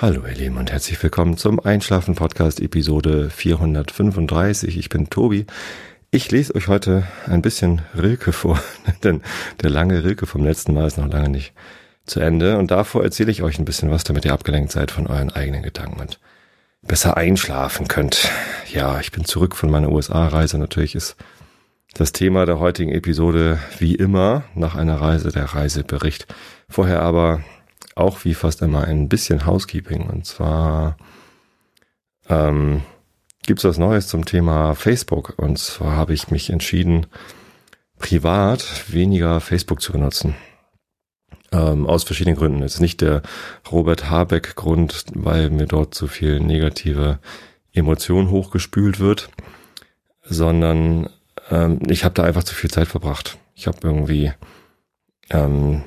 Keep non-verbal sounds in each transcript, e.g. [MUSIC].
Hallo ihr Lieben und herzlich willkommen zum Einschlafen Podcast Episode 435. Ich bin Tobi. Ich lese euch heute ein bisschen Rilke vor, [LAUGHS] denn der lange Rilke vom letzten Mal ist noch lange nicht zu Ende und davor erzähle ich euch ein bisschen was, damit ihr abgelenkt seid von euren eigenen Gedanken und besser einschlafen könnt. Ja, ich bin zurück von meiner USA-Reise. Natürlich ist das Thema der heutigen Episode wie immer nach einer Reise der Reisebericht. Vorher aber auch wie fast immer ein bisschen Housekeeping. Und zwar ähm, gibt es was Neues zum Thema Facebook. Und zwar habe ich mich entschieden, privat weniger Facebook zu benutzen. Ähm, aus verschiedenen Gründen. Es ist nicht der Robert Habeck Grund, weil mir dort zu viel negative Emotion hochgespült wird, sondern ähm, ich habe da einfach zu viel Zeit verbracht. Ich habe irgendwie ähm,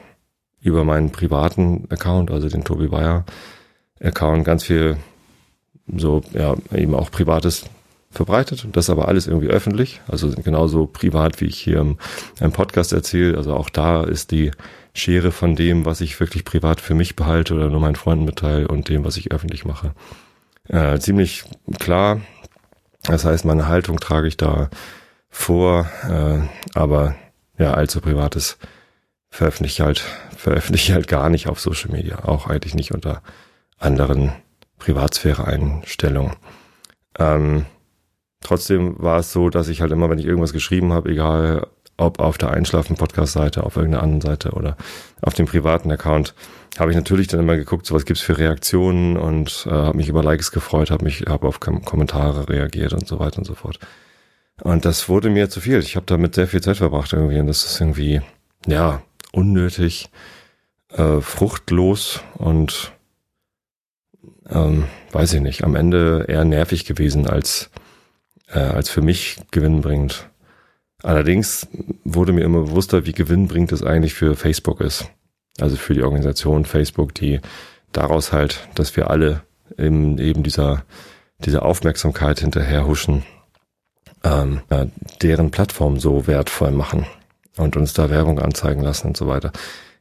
über meinen privaten Account, also den Tobi Bayer Account, ganz viel so, ja, eben auch Privates verbreitet das aber alles irgendwie öffentlich, also genauso privat, wie ich hier im, im Podcast erzähle. Also auch da ist die Schere von dem, was ich wirklich privat für mich behalte oder nur meinen Freunden mitteile und dem, was ich öffentlich mache. Äh, ziemlich klar. Das heißt, meine Haltung trage ich da vor, äh, aber ja, allzu privates veröffentliche halt, veröffentliche halt gar nicht auf Social Media, auch eigentlich nicht unter anderen Privatsphäre-Einstellungen. Ähm, trotzdem war es so, dass ich halt immer, wenn ich irgendwas geschrieben habe, egal ob auf der Einschlafen-Podcast-Seite, auf irgendeiner anderen Seite oder auf dem privaten Account, habe ich natürlich dann immer geguckt, so was gibt's für Reaktionen und äh, habe mich über Likes gefreut, habe mich habe auf Kom Kommentare reagiert und so weiter und so fort. Und das wurde mir zu viel. Ich habe damit sehr viel Zeit verbracht irgendwie und das ist irgendwie ja unnötig, äh, fruchtlos und ähm, weiß ich nicht, am Ende eher nervig gewesen als, äh, als für mich gewinnbringend. Allerdings wurde mir immer bewusster, wie gewinnbringend es eigentlich für Facebook ist. Also für die Organisation Facebook, die daraus halt, dass wir alle eben, eben dieser, dieser Aufmerksamkeit hinterher huschen, ähm, ja, deren Plattform so wertvoll machen und uns da Werbung anzeigen lassen und so weiter.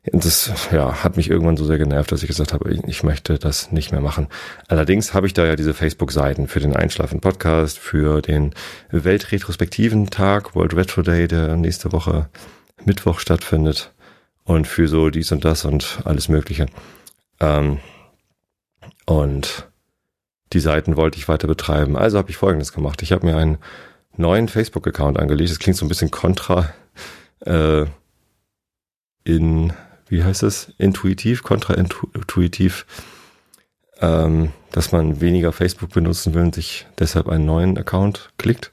Das ja, hat mich irgendwann so sehr genervt, dass ich gesagt habe, ich möchte das nicht mehr machen. Allerdings habe ich da ja diese Facebook-Seiten für den Einschlafen-Podcast, für den Weltretrospektiven Tag, World Retro Day, der nächste Woche Mittwoch stattfindet und für so dies und das und alles Mögliche. Ähm, und die Seiten wollte ich weiter betreiben. Also habe ich Folgendes gemacht. Ich habe mir einen neuen Facebook-Account angelegt. Das klingt so ein bisschen kontra äh, in, wie heißt es, intuitiv, kontraintuitiv, ähm, dass man weniger Facebook benutzen will und sich deshalb einen neuen Account klickt.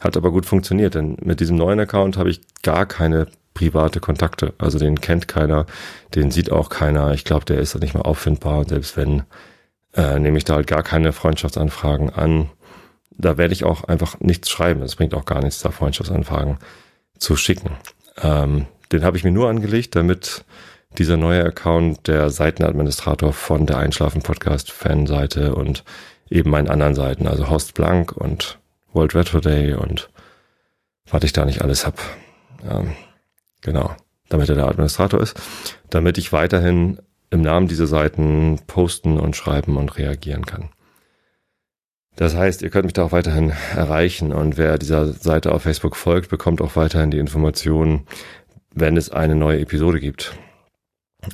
Hat aber gut funktioniert, denn mit diesem neuen Account habe ich gar keine private Kontakte. Also den kennt keiner, den sieht auch keiner. Ich glaube, der ist nicht mal auffindbar. Und selbst wenn, äh, nehme ich da halt gar keine Freundschaftsanfragen an. Da werde ich auch einfach nichts schreiben. Es bringt auch gar nichts, da Freundschaftsanfragen zu schicken. Ähm, den habe ich mir nur angelegt, damit dieser neue Account der Seitenadministrator von der Einschlafen Podcast Fanseite und eben meinen anderen Seiten, also Host Blank und World Retro Day und was ich da nicht alles hab. Ähm, genau, damit er der Administrator ist, damit ich weiterhin im Namen dieser Seiten posten und schreiben und reagieren kann. Das heißt, ihr könnt mich da auch weiterhin erreichen und wer dieser Seite auf Facebook folgt, bekommt auch weiterhin die Informationen, wenn es eine neue Episode gibt.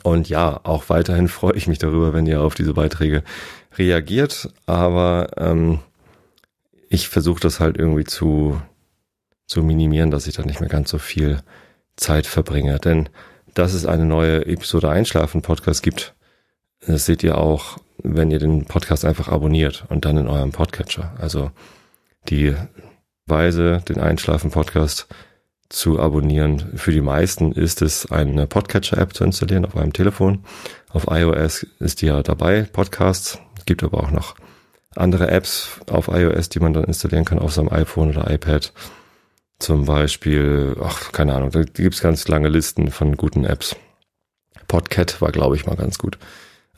Und ja, auch weiterhin [LAUGHS] freue ich mich darüber, wenn ihr auf diese Beiträge reagiert, aber ähm, ich versuche das halt irgendwie zu, zu minimieren, dass ich da nicht mehr ganz so viel Zeit verbringe. Denn dass es eine neue Episode Einschlafen Podcast gibt, das seht ihr auch wenn ihr den Podcast einfach abonniert und dann in eurem Podcatcher. Also die Weise, den Einschlafen-Podcast zu abonnieren. Für die meisten ist es eine Podcatcher-App zu installieren auf eurem Telefon. Auf iOS ist die ja dabei, Podcasts. Es gibt aber auch noch andere Apps auf iOS, die man dann installieren kann auf seinem iPhone oder iPad. Zum Beispiel, ach, keine Ahnung, da gibt's ganz lange Listen von guten Apps. Podcat war, glaube ich, mal ganz gut.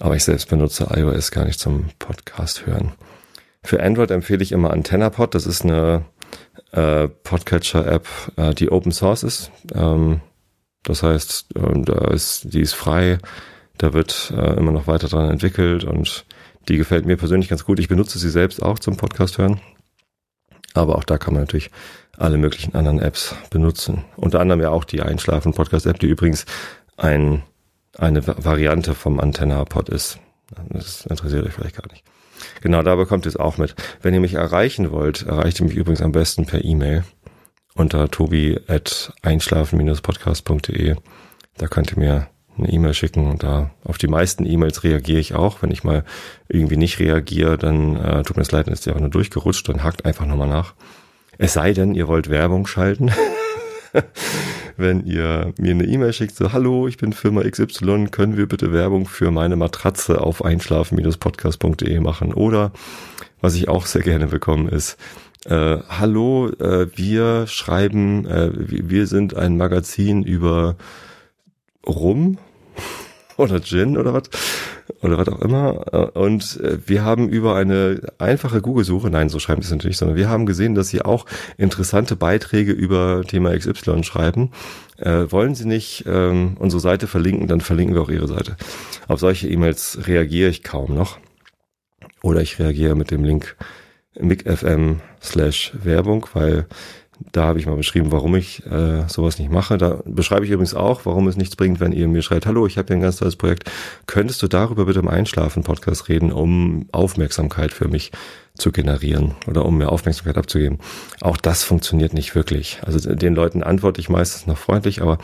Aber ich selbst benutze iOS gar nicht zum Podcast hören. Für Android empfehle ich immer AntennaPod. Das ist eine äh, Podcatcher-App, äh, die Open Source ist. Ähm, das heißt, äh, da ist, die ist frei. Da wird äh, immer noch weiter dran entwickelt und Die gefällt mir persönlich ganz gut. Ich benutze sie selbst auch zum Podcast hören. Aber auch da kann man natürlich alle möglichen anderen Apps benutzen. Unter anderem ja auch die Einschlafen-Podcast-App, die übrigens ein, eine Variante vom Antenna-Pod ist. Das interessiert euch vielleicht gar nicht. Genau, da bekommt ihr es auch mit. Wenn ihr mich erreichen wollt, erreicht ihr mich übrigens am besten per E-Mail unter tobi.einschlafen-podcast.de. Da könnt ihr mir eine E-Mail schicken und da auf die meisten E-Mails reagiere ich auch. Wenn ich mal irgendwie nicht reagiere, dann äh, tut mir es leid, dann ist die einfach nur durchgerutscht und hakt einfach nochmal nach. Es sei denn, ihr wollt Werbung schalten. [LAUGHS] [LAUGHS] Wenn ihr mir eine E-Mail schickt, so, hallo, ich bin Firma XY, können wir bitte Werbung für meine Matratze auf einschlafen-podcast.de machen? Oder, was ich auch sehr gerne bekomme, ist, äh, hallo, äh, wir schreiben, äh, wir sind ein Magazin über Rum [LAUGHS] oder Gin oder was oder was auch immer. Und äh, wir haben über eine einfache Google-Suche, nein, so schreiben sie es natürlich, sondern wir haben gesehen, dass sie auch interessante Beiträge über Thema XY schreiben. Äh, wollen Sie nicht ähm, unsere Seite verlinken, dann verlinken wir auch Ihre Seite. Auf solche E-Mails reagiere ich kaum noch. Oder ich reagiere mit dem Link micfm slash Werbung, weil da habe ich mal beschrieben, warum ich äh, sowas nicht mache. Da beschreibe ich übrigens auch, warum es nichts bringt, wenn ihr mir schreibt, hallo, ich habe hier ein ganz tolles Projekt. Könntest du darüber bitte im Einschlafen-Podcast reden, um Aufmerksamkeit für mich zu generieren oder um mir Aufmerksamkeit abzugeben? Auch das funktioniert nicht wirklich. Also den Leuten antworte ich meistens noch freundlich, aber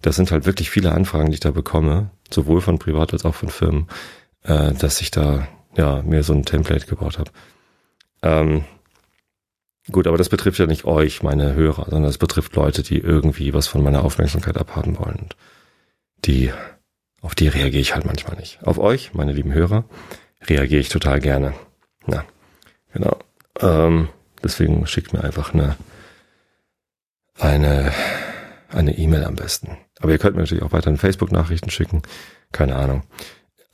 das sind halt wirklich viele Anfragen, die ich da bekomme, sowohl von Privat als auch von Firmen, äh, dass ich da ja mir so ein Template gebaut habe. Ähm, Gut, aber das betrifft ja nicht euch, meine Hörer, sondern es betrifft Leute, die irgendwie was von meiner Aufmerksamkeit abhaben wollen. Und die, auf die reagiere ich halt manchmal nicht. Auf euch, meine lieben Hörer, reagiere ich total gerne. Na, genau. Ähm, deswegen schickt mir einfach eine, eine, eine E-Mail am besten. Aber ihr könnt mir natürlich auch weiterhin Facebook-Nachrichten schicken. Keine Ahnung.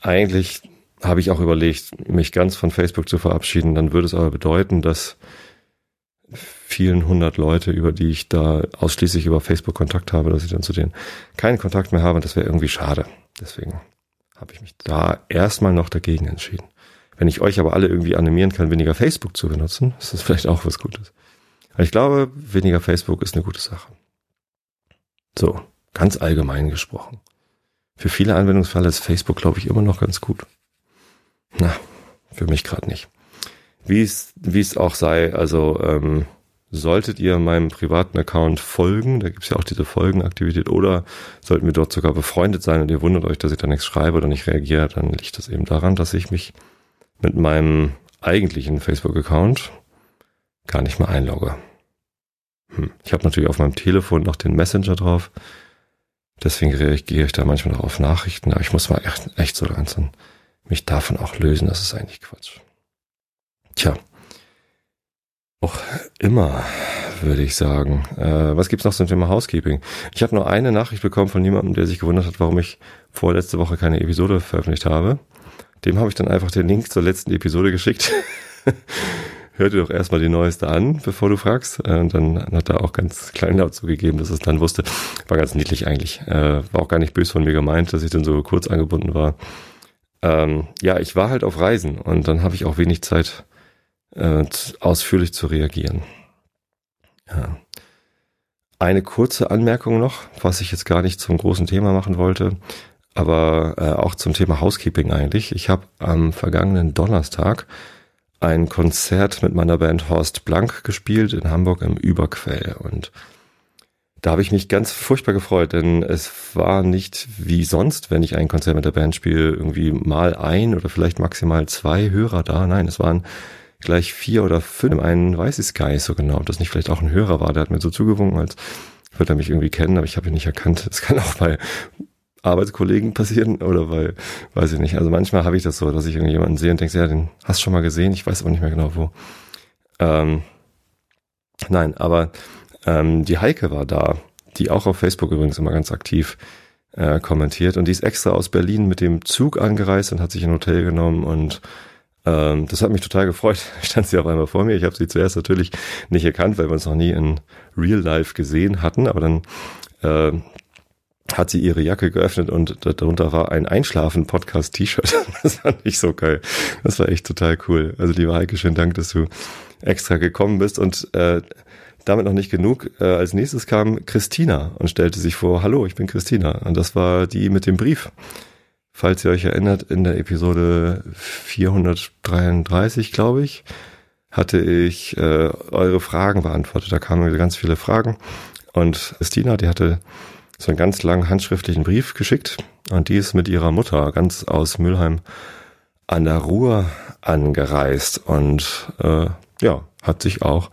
Eigentlich habe ich auch überlegt, mich ganz von Facebook zu verabschieden. Dann würde es aber bedeuten, dass vielen hundert Leute, über die ich da ausschließlich über Facebook Kontakt habe, dass ich dann zu denen keinen Kontakt mehr habe. Das wäre irgendwie schade. Deswegen habe ich mich da erstmal noch dagegen entschieden. Wenn ich euch aber alle irgendwie animieren kann, weniger Facebook zu benutzen, ist das vielleicht auch was Gutes. Aber ich glaube, weniger Facebook ist eine gute Sache. So, ganz allgemein gesprochen. Für viele Anwendungsfälle ist Facebook, glaube ich, immer noch ganz gut. Na, für mich gerade nicht. Wie es, wie es auch sei, also ähm, solltet ihr meinem privaten Account folgen, da gibt's ja auch diese Folgenaktivität, oder sollten wir dort sogar befreundet sein und ihr wundert euch, dass ich da nichts schreibe oder nicht reagiere, dann liegt das eben daran, dass ich mich mit meinem eigentlichen Facebook-Account gar nicht mehr einlogge. Hm. Ich habe natürlich auf meinem Telefon noch den Messenger drauf, deswegen reagiere ich da manchmal noch auf Nachrichten, aber ich muss mal echt, echt so langsam mich davon auch lösen, das ist eigentlich Quatsch. Tja, auch immer, würde ich sagen. Äh, was gibt's noch zum Thema Housekeeping? Ich habe nur eine Nachricht bekommen von jemandem, der sich gewundert hat, warum ich vorletzte Woche keine Episode veröffentlicht habe. Dem habe ich dann einfach den Link zur letzten Episode geschickt. [LAUGHS] Hör dir doch erstmal die neueste an, bevor du fragst. Äh, und dann hat er auch ganz klein laut zugegeben, dass es dann wusste. War ganz niedlich eigentlich. Äh, war auch gar nicht böse von mir gemeint, dass ich dann so kurz angebunden war. Ähm, ja, ich war halt auf Reisen und dann habe ich auch wenig Zeit äh, ausführlich zu reagieren. Ja. Eine kurze Anmerkung noch, was ich jetzt gar nicht zum großen Thema machen wollte, aber äh, auch zum Thema Housekeeping eigentlich. Ich habe am vergangenen Donnerstag ein Konzert mit meiner Band Horst Blank gespielt in Hamburg im Überquell und da habe ich mich ganz furchtbar gefreut, denn es war nicht wie sonst, wenn ich ein Konzert mit der Band spiele, irgendwie mal ein oder vielleicht maximal zwei Hörer da. Nein, es waren gleich vier oder fünf. Einen weiß ich gar nicht so genau, ob das nicht vielleicht auch ein Hörer war. Der hat mir so zugewunken, als würde er mich irgendwie kennen, aber ich habe ihn nicht erkannt. Das kann auch bei Arbeitskollegen passieren oder bei, weiß ich nicht. Also manchmal habe ich das so, dass ich irgendjemanden sehe und denke, ja, den hast du schon mal gesehen, ich weiß aber nicht mehr genau wo. Ähm, nein, aber ähm, die Heike war da, die auch auf Facebook übrigens immer ganz aktiv äh, kommentiert und die ist extra aus Berlin mit dem Zug angereist und hat sich ein Hotel genommen und das hat mich total gefreut. [LAUGHS] Stand sie auf einmal vor mir. Ich habe sie zuerst natürlich nicht erkannt, weil wir uns noch nie in Real Life gesehen hatten. Aber dann äh, hat sie ihre Jacke geöffnet und darunter war ein Einschlafen-Podcast-T-Shirt. [LAUGHS] Das fand ich so geil. Das war echt total cool. Also lieber Heike, schönen Dank, dass du extra gekommen bist und äh, damit noch nicht genug. Äh, als nächstes kam Christina und stellte sich vor, hallo, ich bin Christina. Und das war die mit dem Brief. Falls ihr euch erinnert, in der Episode 433, glaube ich, hatte ich äh, eure Fragen beantwortet. Da kamen ganz viele Fragen. Und Christina, die hatte so einen ganz langen handschriftlichen Brief geschickt. Und die ist mit ihrer Mutter ganz aus Mülheim an der Ruhr angereist und äh, ja, hat sich auch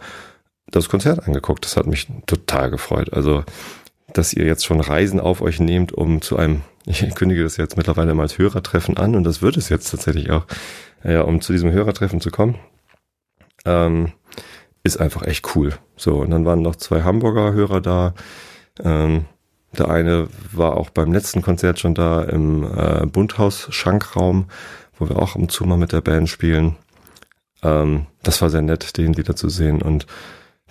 das Konzert angeguckt. Das hat mich total gefreut. Also, dass ihr jetzt schon Reisen auf euch nehmt, um zu einem, ich kündige das jetzt mittlerweile mal als Hörertreffen an und das wird es jetzt tatsächlich auch, ja, um zu diesem Hörertreffen zu kommen, ähm, ist einfach echt cool. So, und dann waren noch zwei Hamburger Hörer da. Ähm, der eine war auch beim letzten Konzert schon da im äh, Bundhaus-Schankraum, wo wir auch um zu mal mit der Band spielen. Ähm, das war sehr nett, den wieder zu sehen. Und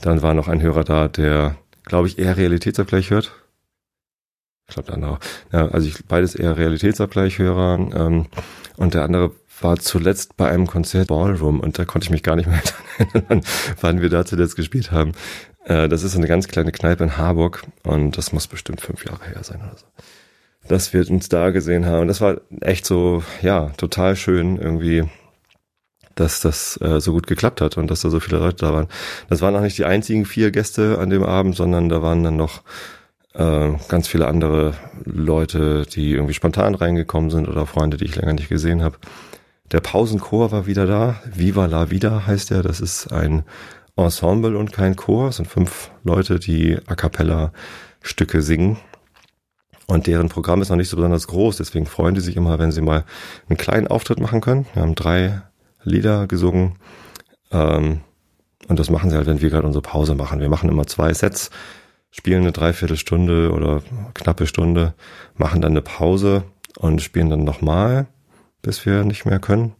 dann war noch ein Hörer da, der, glaube ich, eher Realitätsabgleich hört. Ich glaube, der andere. Ja, also ich, beides eher Realitätsabgleich-Hörer. Ähm, und der andere war zuletzt bei einem Konzert Ballroom und da konnte ich mich gar nicht mehr [LAUGHS] erinnern, wann wir da zuletzt gespielt haben. Äh, das ist eine ganz kleine Kneipe in Harburg und das muss bestimmt fünf Jahre her sein oder so. Dass wir uns da gesehen haben. Das war echt so, ja, total schön irgendwie dass das äh, so gut geklappt hat und dass da so viele Leute da waren. Das waren auch nicht die einzigen vier Gäste an dem Abend, sondern da waren dann noch äh, ganz viele andere Leute, die irgendwie spontan reingekommen sind oder Freunde, die ich länger nicht gesehen habe. Der Pausenchor war wieder da. Viva la Vida heißt er. Das ist ein Ensemble und kein Chor. Es sind fünf Leute, die a cappella Stücke singen. Und deren Programm ist noch nicht so besonders groß, deswegen freuen die sich immer, wenn sie mal einen kleinen Auftritt machen können. Wir haben drei Lieder gesungen. Ähm, und das machen sie halt, wenn wir gerade unsere Pause machen. Wir machen immer zwei Sets, spielen eine Dreiviertelstunde oder knappe Stunde, machen dann eine Pause und spielen dann nochmal, bis wir nicht mehr können.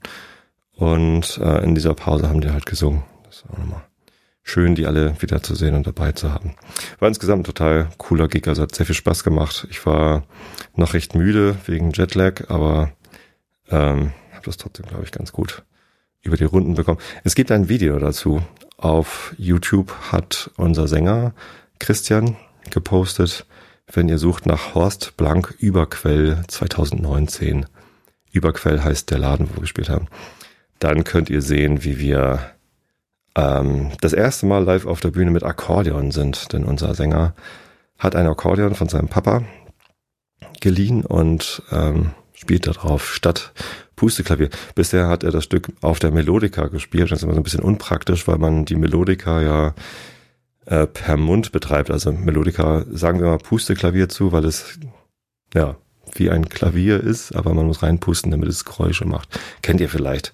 Und äh, in dieser Pause haben die halt gesungen. Das ist auch nochmal schön, die alle wieder zu sehen und dabei zu haben. War insgesamt total cooler Gig, also hat sehr viel Spaß gemacht. Ich war noch recht müde wegen Jetlag, aber ähm, habe das trotzdem, glaube ich, ganz gut über die Runden bekommen. Es gibt ein Video dazu. Auf YouTube hat unser Sänger Christian gepostet, wenn ihr sucht nach Horst Blank Überquell 2019. Überquell heißt der Laden, wo wir gespielt haben. Dann könnt ihr sehen, wie wir ähm, das erste Mal live auf der Bühne mit Akkordeon sind. Denn unser Sänger hat ein Akkordeon von seinem Papa geliehen und ähm, spielt darauf statt Pusteklavier. Bisher hat er das Stück auf der Melodika gespielt. Das ist immer so ein bisschen unpraktisch, weil man die Melodika ja äh, per Mund betreibt. Also Melodika sagen wir mal Pusteklavier zu, weil es ja wie ein Klavier ist, aber man muss reinpusten, damit es Geräusche macht. Kennt ihr vielleicht?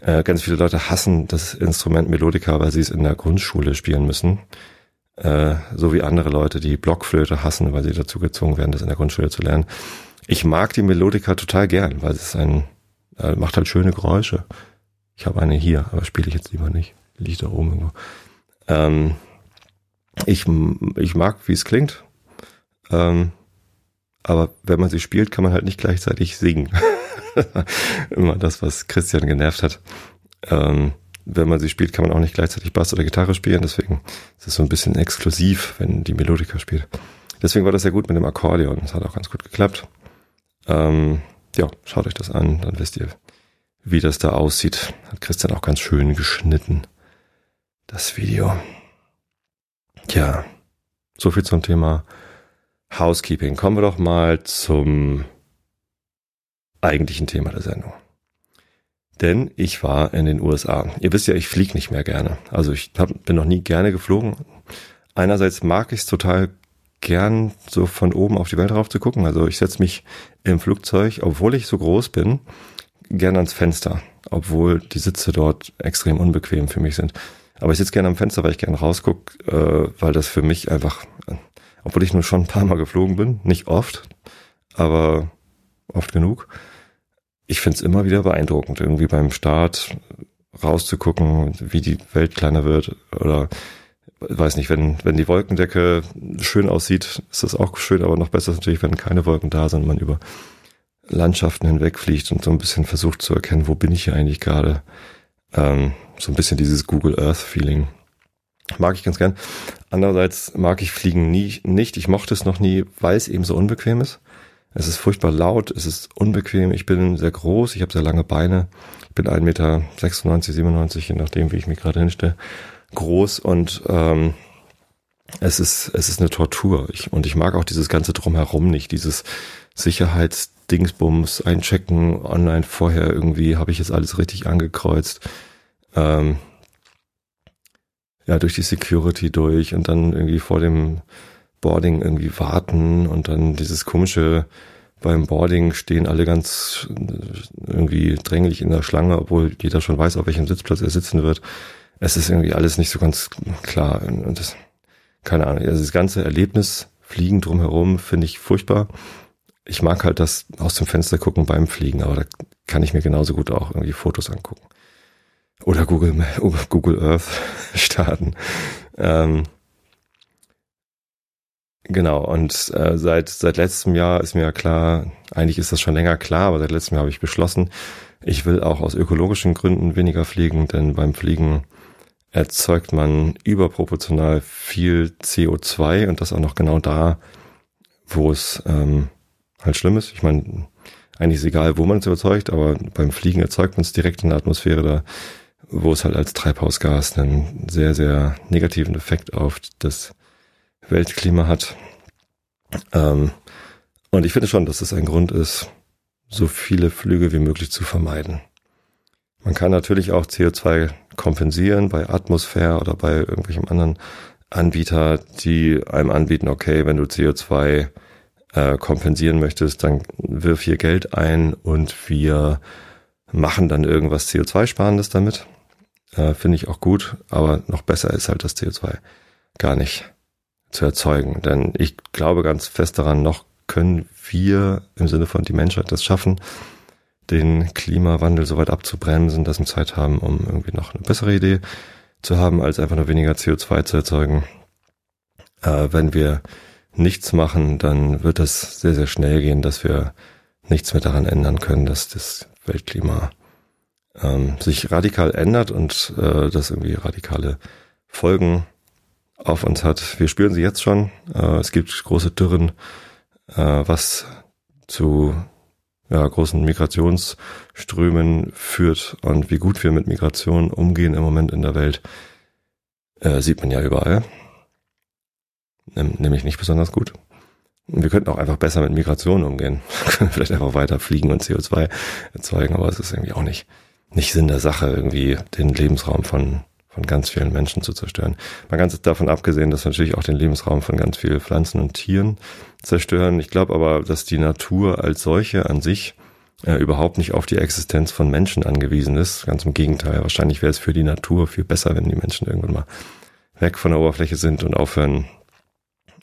Äh, ganz viele Leute hassen das Instrument Melodika, weil sie es in der Grundschule spielen müssen. Äh, so wie andere Leute, die Blockflöte hassen, weil sie dazu gezwungen werden, das in der Grundschule zu lernen. Ich mag die Melodika total gern, weil es ein äh, macht halt schöne Geräusche. Ich habe eine hier, aber spiele ich jetzt lieber nicht. Liegt da oben irgendwo. Ähm, ich, ich mag, wie es klingt. Ähm, aber wenn man sie spielt, kann man halt nicht gleichzeitig singen. [LAUGHS] Immer das, was Christian genervt hat. Ähm, wenn man sie spielt, kann man auch nicht gleichzeitig Bass oder Gitarre spielen. Deswegen ist es so ein bisschen exklusiv, wenn die Melodika spielt. Deswegen war das sehr gut mit dem Akkordeon. Das hat auch ganz gut geklappt. Ähm, ja, schaut euch das an, dann wisst ihr, wie das da aussieht. Hat Christian auch ganz schön geschnitten, das Video. Tja, so viel zum Thema Housekeeping. Kommen wir doch mal zum eigentlichen Thema der Sendung. Denn ich war in den USA. Ihr wisst ja, ich fliege nicht mehr gerne. Also ich hab, bin noch nie gerne geflogen. Einerseits mag ich es total gern so von oben auf die Welt drauf zu gucken. Also ich setze mich im Flugzeug, obwohl ich so groß bin, gern ans Fenster, obwohl die Sitze dort extrem unbequem für mich sind. Aber ich sitze gerne am Fenster, weil ich gerne rausgucke, äh, weil das für mich einfach, obwohl ich nur schon ein paar Mal geflogen bin, nicht oft, aber oft genug. Ich finde es immer wieder beeindruckend, irgendwie beim Start rauszugucken, wie die Welt kleiner wird oder weiß nicht, wenn, wenn die Wolkendecke schön aussieht, ist das auch schön, aber noch besser ist natürlich, wenn keine Wolken da sind, man über Landschaften hinwegfliegt und so ein bisschen versucht zu erkennen, wo bin ich hier eigentlich gerade. Ähm, so ein bisschen dieses Google Earth Feeling. Mag ich ganz gern. Andererseits mag ich Fliegen nie, nicht. Ich mochte es noch nie, weil es eben so unbequem ist. Es ist furchtbar laut, es ist unbequem. Ich bin sehr groß, ich habe sehr lange Beine. Ich bin 1,96 Meter, 97, je nachdem, wie ich mich gerade hinstelle, groß und ähm, es ist, es ist eine Tortur. Ich, und ich mag auch dieses ganze Drumherum nicht, dieses Sicherheitsdingsbums, einchecken, online vorher irgendwie, habe ich jetzt alles richtig angekreuzt. Ähm, ja, durch die Security durch und dann irgendwie vor dem Boarding irgendwie warten und dann dieses komische beim Boarding stehen alle ganz äh, irgendwie dränglich in der Schlange, obwohl jeder schon weiß, auf welchem Sitzplatz er sitzen wird. Es ist irgendwie alles nicht so ganz klar und das, keine Ahnung, also das ganze Erlebnis, Fliegen drumherum finde ich furchtbar. Ich mag halt das aus dem Fenster gucken beim Fliegen, aber da kann ich mir genauso gut auch irgendwie Fotos angucken. Oder Google, [LAUGHS] Google Earth [LAUGHS] starten. Ähm, Genau, und äh, seit, seit letztem Jahr ist mir ja klar, eigentlich ist das schon länger klar, aber seit letztem Jahr habe ich beschlossen, ich will auch aus ökologischen Gründen weniger fliegen, denn beim Fliegen erzeugt man überproportional viel CO2 und das auch noch genau da, wo es ähm, halt schlimm ist. Ich meine, eigentlich ist egal, wo man es erzeugt, aber beim Fliegen erzeugt man es direkt in der Atmosphäre, da wo es halt als Treibhausgas einen sehr, sehr negativen Effekt auf das Weltklima hat. Ähm, und ich finde schon, dass es ein Grund ist, so viele Flüge wie möglich zu vermeiden. Man kann natürlich auch CO2 kompensieren bei Atmosphäre oder bei irgendwelchem anderen Anbieter, die einem anbieten, okay, wenn du CO2 äh, kompensieren möchtest, dann wirf hier Geld ein und wir machen dann irgendwas CO2-Sparendes damit. Äh, Finde ich auch gut, aber noch besser ist halt das CO2 gar nicht zu erzeugen. Denn ich glaube ganz fest daran, noch können wir im Sinne von die Menschheit das schaffen, den Klimawandel so weit abzubremsen, dass wir Zeit haben, um irgendwie noch eine bessere Idee zu haben, als einfach nur weniger CO2 zu erzeugen. Äh, wenn wir nichts machen, dann wird es sehr, sehr schnell gehen, dass wir nichts mehr daran ändern können, dass das Weltklima ähm, sich radikal ändert und äh, dass irgendwie radikale Folgen auf uns hat. Wir spüren sie jetzt schon. Äh, es gibt große Dürren, äh, was zu ja, großen Migrationsströmen führt und wie gut wir mit Migration umgehen im Moment in der Welt, äh, sieht man ja überall. Nämlich nicht besonders gut. Wir könnten auch einfach besser mit Migration umgehen. [LAUGHS] Können vielleicht einfach weiter fliegen und CO2 erzeugen, aber es ist irgendwie auch nicht, nicht Sinn der Sache, irgendwie den Lebensraum von von ganz vielen Menschen zu zerstören. Mal ganz davon abgesehen, dass wir natürlich auch den Lebensraum von ganz vielen Pflanzen und Tieren zerstören. Ich glaube aber, dass die Natur als solche an sich äh, überhaupt nicht auf die Existenz von Menschen angewiesen ist. Ganz im Gegenteil. Wahrscheinlich wäre es für die Natur viel besser, wenn die Menschen irgendwann mal weg von der Oberfläche sind und aufhören,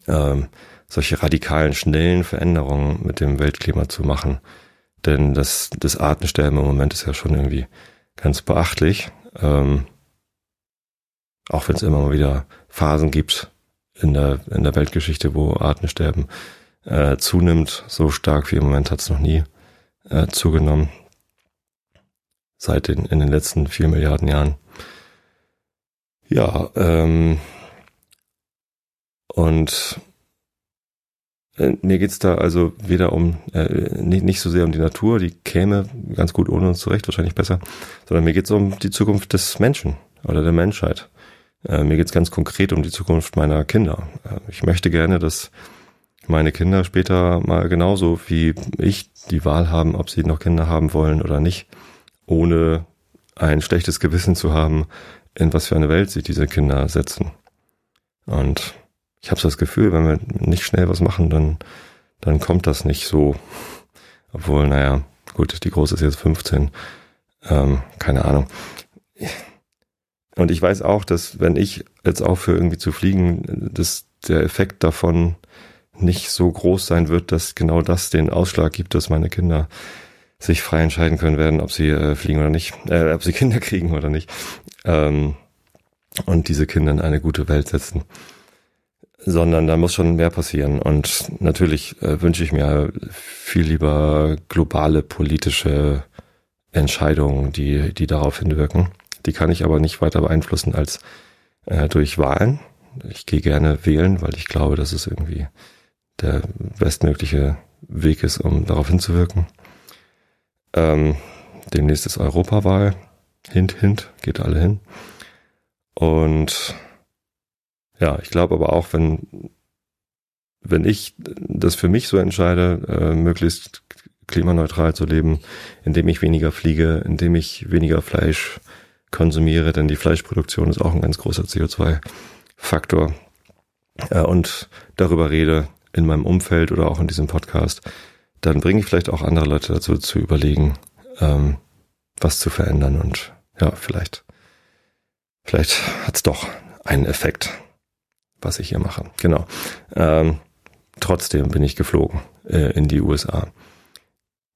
ähm, solche radikalen, schnellen Veränderungen mit dem Weltklima zu machen. Denn das, das Artensterben im Moment ist ja schon irgendwie ganz beachtlich. Ähm, auch wenn es immer mal wieder Phasen gibt in der, in der Weltgeschichte, wo Artensterben äh, zunimmt. So stark wie im Moment hat es noch nie äh, zugenommen. Seit den, in den letzten vier Milliarden Jahren. Ja, ähm, und äh, mir geht's da also weder um, äh, nicht, nicht so sehr um die Natur, die käme ganz gut ohne uns zurecht, wahrscheinlich besser, sondern mir geht's um die Zukunft des Menschen oder der Menschheit. Äh, mir geht's ganz konkret um die Zukunft meiner Kinder. Äh, ich möchte gerne, dass meine Kinder später mal genauso wie ich die Wahl haben, ob sie noch Kinder haben wollen oder nicht, ohne ein schlechtes Gewissen zu haben, in was für eine Welt sich diese Kinder setzen. Und ich habe so das Gefühl, wenn wir nicht schnell was machen, dann, dann kommt das nicht so. Obwohl, naja, gut, die Große ist jetzt 15. Ähm, keine Ahnung. Und ich weiß auch, dass wenn ich jetzt aufhöre irgendwie zu fliegen, dass der Effekt davon nicht so groß sein wird, dass genau das den Ausschlag gibt, dass meine Kinder sich frei entscheiden können werden, ob sie äh, fliegen oder nicht, äh, ob sie [LAUGHS] Kinder kriegen oder nicht. Ähm, und diese Kinder in eine gute Welt setzen. Sondern da muss schon mehr passieren. Und natürlich äh, wünsche ich mir viel lieber globale politische Entscheidungen, die, die darauf hinwirken. Die kann ich aber nicht weiter beeinflussen als äh, durch Wahlen. Ich gehe gerne wählen, weil ich glaube, dass es irgendwie der bestmögliche Weg ist, um darauf hinzuwirken. Ähm, demnächst ist Europawahl. Hint, hint, geht alle hin. Und ja, ich glaube aber auch, wenn, wenn ich das für mich so entscheide, äh, möglichst klimaneutral zu leben, indem ich weniger fliege, indem ich weniger Fleisch konsumiere, denn die Fleischproduktion ist auch ein ganz großer CO2-Faktor. Äh, und darüber rede in meinem Umfeld oder auch in diesem Podcast, dann bringe ich vielleicht auch andere Leute dazu zu überlegen, ähm, was zu verändern und ja, vielleicht, vielleicht hat's doch einen Effekt, was ich hier mache. Genau. Ähm, trotzdem bin ich geflogen äh, in die USA.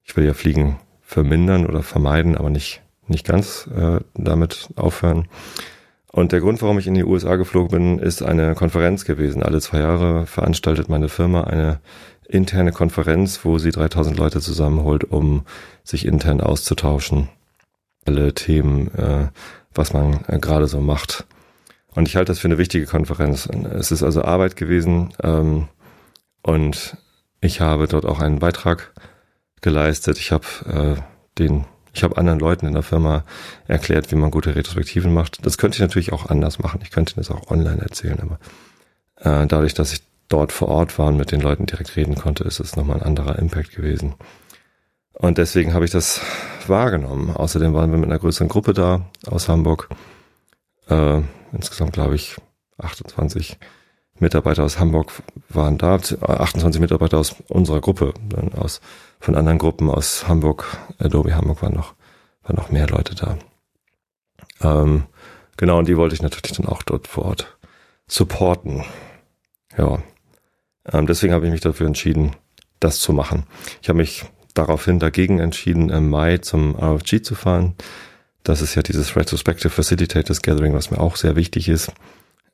Ich will ja Fliegen vermindern oder vermeiden, aber nicht nicht ganz äh, damit aufhören. Und der Grund, warum ich in die USA geflogen bin, ist eine Konferenz gewesen. Alle zwei Jahre veranstaltet meine Firma eine interne Konferenz, wo sie 3000 Leute zusammenholt, um sich intern auszutauschen. Alle Themen, äh, was man äh, gerade so macht. Und ich halte das für eine wichtige Konferenz. Es ist also Arbeit gewesen ähm, und ich habe dort auch einen Beitrag geleistet. Ich habe äh, den ich habe anderen Leuten in der Firma erklärt, wie man gute Retrospektiven macht. Das könnte ich natürlich auch anders machen. Ich könnte das auch online erzählen, aber äh, dadurch, dass ich dort vor Ort war und mit den Leuten direkt reden konnte, ist es nochmal ein anderer Impact gewesen. Und deswegen habe ich das wahrgenommen. Außerdem waren wir mit einer größeren Gruppe da aus Hamburg. Äh, insgesamt glaube ich 28 Mitarbeiter aus Hamburg waren da, 28 Mitarbeiter aus unserer Gruppe, dann aus von anderen Gruppen aus Hamburg, Adobe Hamburg waren noch, waren noch mehr Leute da. Ähm, genau, und die wollte ich natürlich dann auch dort vor Ort supporten. Ja. Ähm, deswegen habe ich mich dafür entschieden, das zu machen. Ich habe mich daraufhin dagegen entschieden, im Mai zum RFG zu fahren. Das ist ja dieses Retrospective Facilitators Gathering, was mir auch sehr wichtig ist.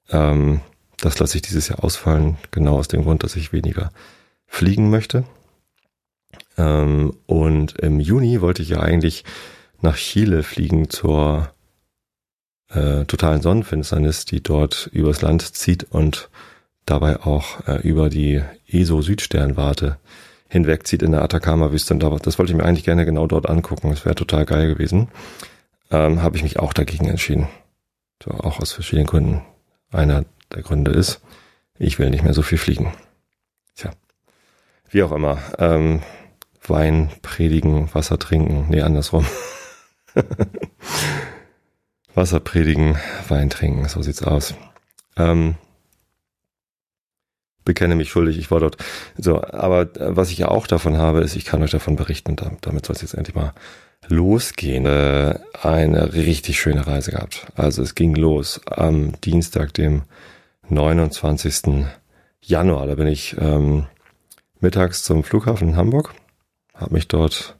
Ähm, das lasse ich dieses Jahr ausfallen, genau aus dem Grund, dass ich weniger fliegen möchte. Ähm, und im Juni wollte ich ja eigentlich nach Chile fliegen zur äh, totalen Sonnenfinsternis, die dort übers Land zieht und dabei auch äh, über die ESO-Südsternwarte hinwegzieht in der Atacama-Wüste. Das wollte ich mir eigentlich gerne genau dort angucken. Das wäre total geil gewesen. Ähm, Habe ich mich auch dagegen entschieden. So, auch aus verschiedenen Gründen. Einer der Gründe ist, ich will nicht mehr so viel fliegen. Tja, wie auch immer. Ähm, Wein predigen, Wasser trinken. Nee, andersrum. [LAUGHS] Wasser predigen, Wein trinken, so sieht's aus. Ähm, bekenne mich schuldig, ich war dort. So, aber äh, was ich ja auch davon habe, ist, ich kann euch davon berichten und damit soll es jetzt endlich mal losgehen. Äh, eine richtig schöne Reise gehabt. Also es ging los am Dienstag, dem 29. Januar. Da bin ich ähm, mittags zum Flughafen in Hamburg, habe mich dort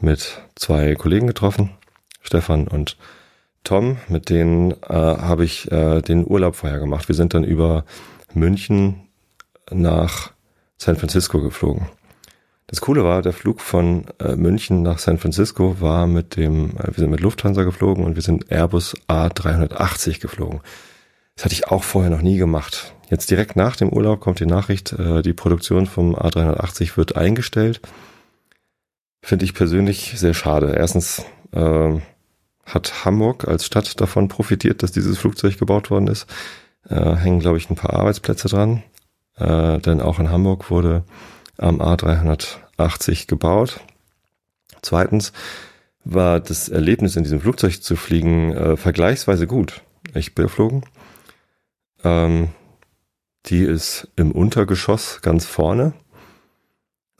mit zwei Kollegen getroffen, Stefan und Tom, mit denen äh, habe ich äh, den Urlaub vorher gemacht. Wir sind dann über München nach San Francisco geflogen. Das Coole war, der Flug von äh, München nach San Francisco war mit dem, äh, wir sind mit Lufthansa geflogen und wir sind Airbus A380 geflogen. Das hatte ich auch vorher noch nie gemacht. Jetzt direkt nach dem Urlaub kommt die Nachricht, äh, die Produktion vom A380 wird eingestellt. Finde ich persönlich sehr schade. Erstens äh, hat Hamburg als Stadt davon profitiert, dass dieses Flugzeug gebaut worden ist. Äh, hängen, glaube ich, ein paar Arbeitsplätze dran. Äh, denn auch in Hamburg wurde am A380 gebaut. Zweitens war das Erlebnis in diesem Flugzeug zu fliegen äh, vergleichsweise gut. Ich bin geflogen ähm, die ist im Untergeschoss ganz vorne.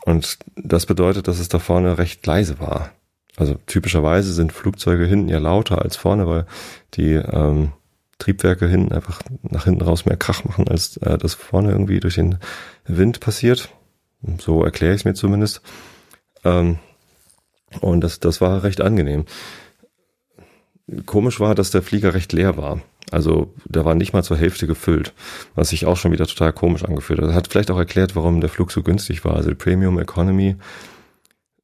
Und das bedeutet, dass es da vorne recht leise war. Also typischerweise sind Flugzeuge hinten ja lauter als vorne, weil die ähm, Triebwerke hinten einfach nach hinten raus mehr Krach machen, als äh, das vorne irgendwie durch den Wind passiert. So erkläre ich es mir zumindest. Ähm, und das, das war recht angenehm. Komisch war, dass der Flieger recht leer war. Also da war nicht mal zur Hälfte gefüllt, was sich auch schon wieder total komisch angefühlt hat. Hat vielleicht auch erklärt, warum der Flug so günstig war. Also die Premium Economy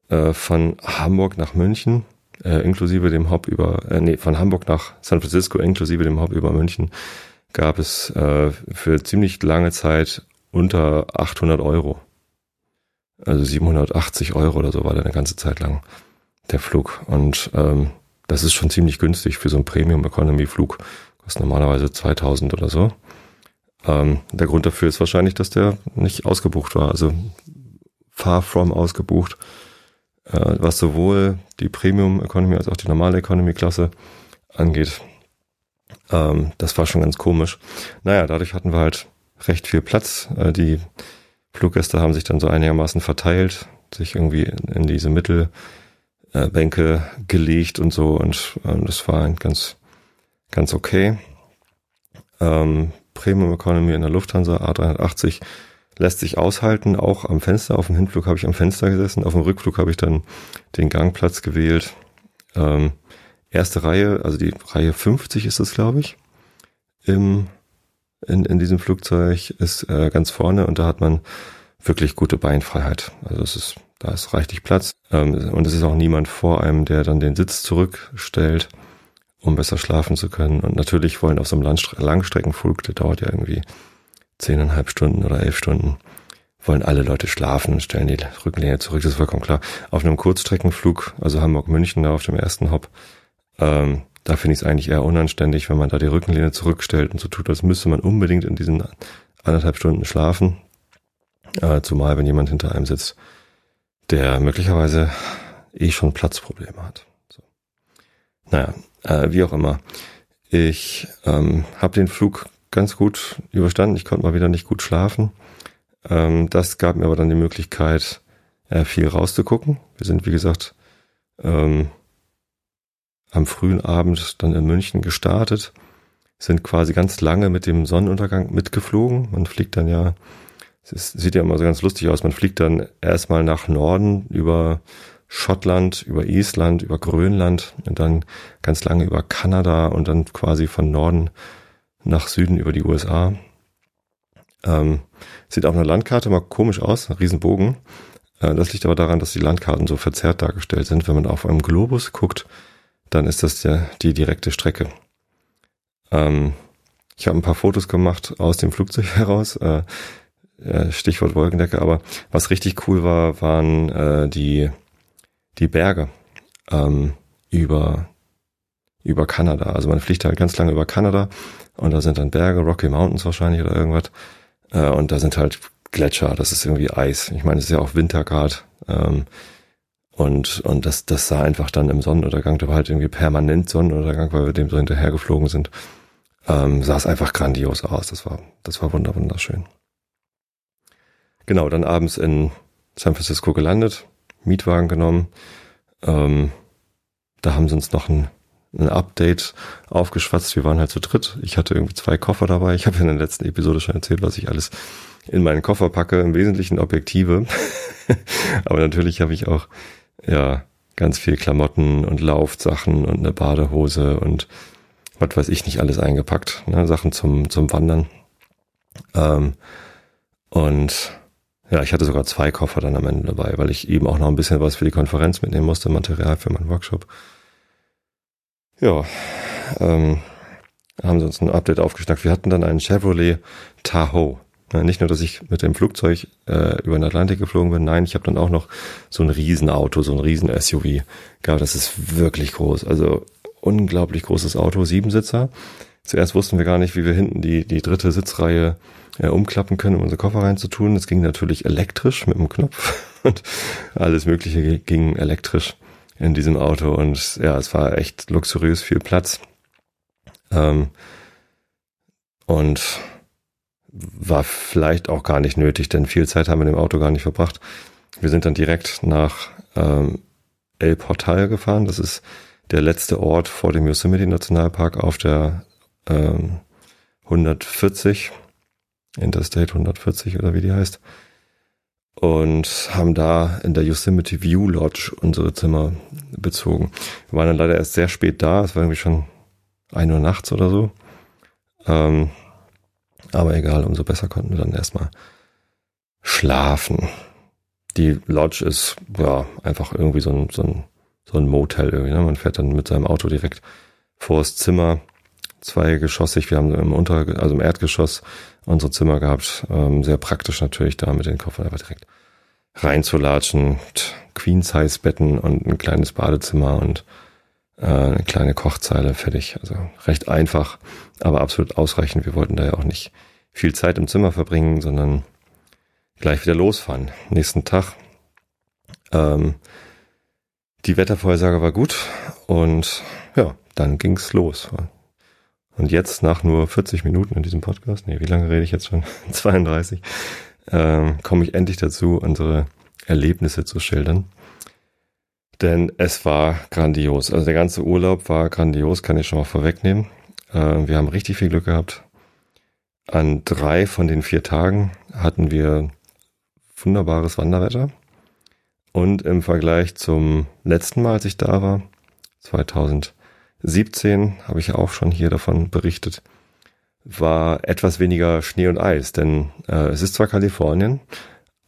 äh, von Hamburg nach München, äh, inklusive dem Hop über, äh, nee, von Hamburg nach San Francisco, inklusive dem Hop über München, gab es äh, für ziemlich lange Zeit unter 800 Euro. Also 780 Euro oder so war der eine ganze Zeit lang der Flug. Und ähm, das ist schon ziemlich günstig für so einen Premium Economy Flug. Kostet normalerweise 2000 oder so. Ähm, der Grund dafür ist wahrscheinlich, dass der nicht ausgebucht war. Also far from ausgebucht. Äh, was sowohl die Premium Economy als auch die normale Economy Klasse angeht. Ähm, das war schon ganz komisch. Naja, dadurch hatten wir halt recht viel Platz. Äh, die Fluggäste haben sich dann so einigermaßen verteilt, sich irgendwie in diese Mittelbänke gelegt und so und ähm, das war ganz, ganz okay. Ähm, Premium Economy in der Lufthansa A380 lässt sich aushalten, auch am Fenster. Auf dem Hinflug habe ich am Fenster gesessen, auf dem Rückflug habe ich dann den Gangplatz gewählt. Ähm, erste Reihe, also die Reihe 50 ist es, glaube ich, im in, in diesem Flugzeug ist äh, ganz vorne und da hat man wirklich gute Beinfreiheit. Also es ist, da ist reichlich Platz. Ähm, und es ist auch niemand vor einem, der dann den Sitz zurückstellt, um besser schlafen zu können. Und natürlich wollen auf so einem Langstre Langstreckenflug, der dauert ja irgendwie zehneinhalb Stunden oder elf Stunden, wollen alle Leute schlafen und stellen die Rückenlehne zurück. Das ist vollkommen klar. Auf einem Kurzstreckenflug, also Hamburg-München da auf dem ersten Hop, ähm, da finde ich es eigentlich eher unanständig, wenn man da die Rückenlehne zurückstellt und so tut, als müsste man unbedingt in diesen anderthalb Stunden schlafen. Äh, zumal, wenn jemand hinter einem sitzt, der möglicherweise eh schon Platzprobleme hat. So. Naja, äh, wie auch immer. Ich ähm, habe den Flug ganz gut überstanden. Ich konnte mal wieder nicht gut schlafen. Ähm, das gab mir aber dann die Möglichkeit, äh, viel rauszugucken. Wir sind, wie gesagt, ähm, am frühen Abend dann in München gestartet, sind quasi ganz lange mit dem Sonnenuntergang mitgeflogen. Man fliegt dann ja, es sieht ja immer so ganz lustig aus, man fliegt dann erstmal nach Norden über Schottland, über Island, über Grönland und dann ganz lange über Kanada und dann quasi von Norden nach Süden über die USA. Ähm, sieht auf einer Landkarte mal komisch aus, ein Riesenbogen. Äh, das liegt aber daran, dass die Landkarten so verzerrt dargestellt sind. Wenn man auf einem Globus guckt, dann ist das ja die direkte Strecke. Ähm, ich habe ein paar Fotos gemacht aus dem Flugzeug [LAUGHS] heraus, äh, äh, Stichwort Wolkendecke, aber was richtig cool war, waren äh, die, die Berge ähm, über, über Kanada. Also man fliegt halt ganz lange über Kanada und da sind dann Berge, Rocky Mountains wahrscheinlich oder irgendwas. Äh, und da sind halt Gletscher, das ist irgendwie Eis. Ich meine, es ist ja auch Winter. Ähm, und, und das, das sah einfach dann im Sonnenuntergang, da war halt irgendwie permanent Sonnenuntergang, weil wir dem so hinterher geflogen sind, ähm, sah es einfach grandios aus. Das war, das war wunder, wunderschön. Genau, dann abends in San Francisco gelandet, Mietwagen genommen. Ähm, da haben sie uns noch ein, ein Update aufgeschwatzt. Wir waren halt zu dritt. Ich hatte irgendwie zwei Koffer dabei. Ich habe in der letzten Episode schon erzählt, was ich alles in meinen Koffer packe. Im Wesentlichen Objektive. [LAUGHS] Aber natürlich habe ich auch ja, ganz viel Klamotten und Laufsachen und eine Badehose und was weiß ich nicht alles eingepackt, ne? Sachen zum, zum Wandern. Ähm, und ja, ich hatte sogar zwei Koffer dann am Ende dabei, weil ich eben auch noch ein bisschen was für die Konferenz mitnehmen musste, Material für meinen Workshop. Ja, ähm, haben sie uns ein Update aufgeschnackt. Wir hatten dann einen Chevrolet Tahoe. Nicht nur, dass ich mit dem Flugzeug äh, über den Atlantik geflogen bin, nein, ich habe dann auch noch so ein Riesenauto, so ein Riesen-SUV gehabt. Das ist wirklich groß. Also unglaublich großes Auto, Siebensitzer. Zuerst wussten wir gar nicht, wie wir hinten die, die dritte Sitzreihe äh, umklappen können, um unsere Koffer reinzutun. Das ging natürlich elektrisch mit dem Knopf [LAUGHS] und alles Mögliche ging elektrisch in diesem Auto. Und ja, es war echt luxuriös, viel Platz. Ähm, und war vielleicht auch gar nicht nötig, denn viel Zeit haben wir im Auto gar nicht verbracht. Wir sind dann direkt nach ähm, El Portal gefahren. Das ist der letzte Ort vor dem Yosemite Nationalpark auf der ähm, 140, Interstate 140 oder wie die heißt. Und haben da in der Yosemite View Lodge unsere Zimmer bezogen. Wir waren dann leider erst sehr spät da, es war irgendwie schon ein Uhr nachts oder so. Ähm, aber egal, umso besser konnten wir dann erstmal schlafen. Die Lodge ist ja einfach irgendwie so ein, so ein, so ein Motel irgendwie. Ne? Man fährt dann mit seinem Auto direkt vor das Zimmer, zweigeschossig. Wir haben im Unter, also im Erdgeschoss unsere Zimmer gehabt. Ähm, sehr praktisch natürlich da mit den Koffern einfach direkt reinzulatschen. Queen-Size-Betten und ein kleines Badezimmer und äh, eine kleine Kochzeile fertig. Also recht einfach, aber absolut ausreichend. Wir wollten da ja auch nicht viel Zeit im Zimmer verbringen, sondern gleich wieder losfahren. Nächsten Tag. Ähm, die Wettervorhersage war gut und ja, dann ging's los. Und jetzt nach nur 40 Minuten in diesem Podcast, nee, wie lange rede ich jetzt schon? [LAUGHS] 32, ähm, komme ich endlich dazu, unsere Erlebnisse zu schildern. Denn es war grandios. Also der ganze Urlaub war grandios, kann ich schon mal vorwegnehmen. Äh, wir haben richtig viel Glück gehabt. An drei von den vier Tagen hatten wir wunderbares Wanderwetter. Und im Vergleich zum letzten Mal, als ich da war, 2017, habe ich auch schon hier davon berichtet, war etwas weniger Schnee und Eis. Denn äh, es ist zwar Kalifornien,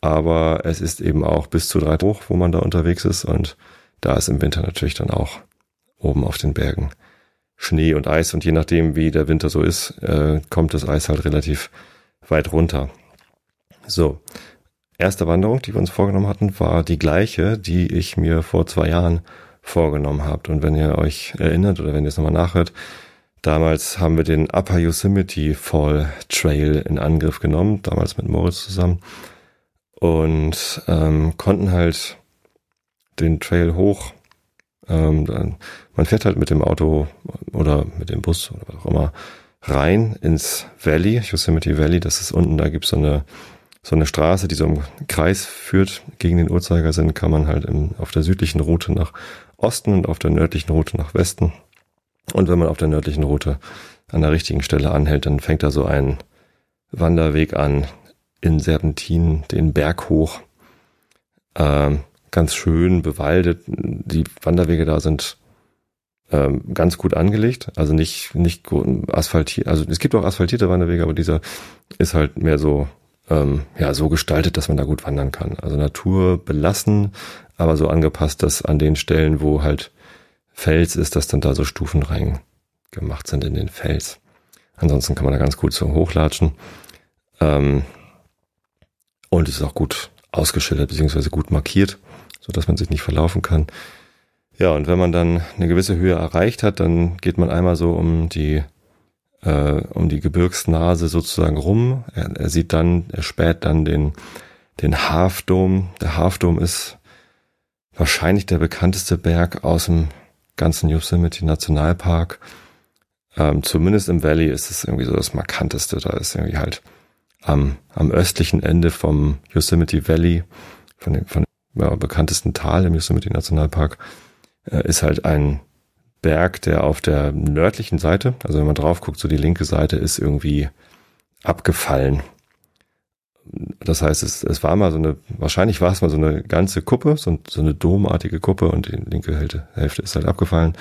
aber es ist eben auch bis zu drei hoch, wo man da unterwegs ist. Und da ist im Winter natürlich dann auch oben auf den Bergen Schnee und Eis. Und je nachdem, wie der Winter so ist, äh, kommt das Eis halt relativ weit runter. So, erste Wanderung, die wir uns vorgenommen hatten, war die gleiche, die ich mir vor zwei Jahren vorgenommen habe. Und wenn ihr euch erinnert oder wenn ihr es nochmal nachhört, damals haben wir den Upper Yosemite Fall Trail in Angriff genommen, damals mit Moritz zusammen und ähm, konnten halt den Trail hoch. Ähm, dann, man fährt halt mit dem Auto oder mit dem Bus oder was auch immer rein ins Valley, Yosemite Valley. Das ist unten, da gibt's so eine so eine Straße, die so im Kreis führt gegen den Uhrzeigersinn, kann man halt im, auf der südlichen Route nach Osten und auf der nördlichen Route nach Westen. Und wenn man auf der nördlichen Route an der richtigen Stelle anhält, dann fängt da so ein Wanderweg an in Serpentinen den Berg hoch. Ähm, ganz schön bewaldet. Die Wanderwege da sind ähm, ganz gut angelegt, also nicht nicht asphaltiert. Also es gibt auch asphaltierte Wanderwege, aber dieser ist halt mehr so ähm, ja so gestaltet, dass man da gut wandern kann. Also Natur belassen, aber so angepasst, dass an den Stellen, wo halt Fels ist, dass dann da so Stufen rein gemacht sind in den Fels. Ansonsten kann man da ganz gut so hochlatschen. Ähm, und es ist auch gut ausgeschildert beziehungsweise gut markiert, so dass man sich nicht verlaufen kann. Ja, und wenn man dann eine gewisse Höhe erreicht hat, dann geht man einmal so um die äh, um die Gebirgsnase sozusagen rum. Er, er sieht dann, er späht dann den, den Halfdom. Der Halfdom ist wahrscheinlich der bekannteste Berg aus dem ganzen Yosemite Nationalpark. Ähm, zumindest im Valley ist es irgendwie so das markanteste. Da ist irgendwie halt am, am östlichen Ende vom Yosemite Valley, von dem, von ja, bekanntesten Tal im Yosemite Nationalpark, äh, ist halt ein Berg, der auf der nördlichen Seite, also wenn man drauf guckt, so die linke Seite ist irgendwie abgefallen. Das heißt, es, es war mal so eine, wahrscheinlich war es mal so eine ganze Kuppe, so, so eine domartige Kuppe und die linke Hälfte, Hälfte ist halt abgefallen.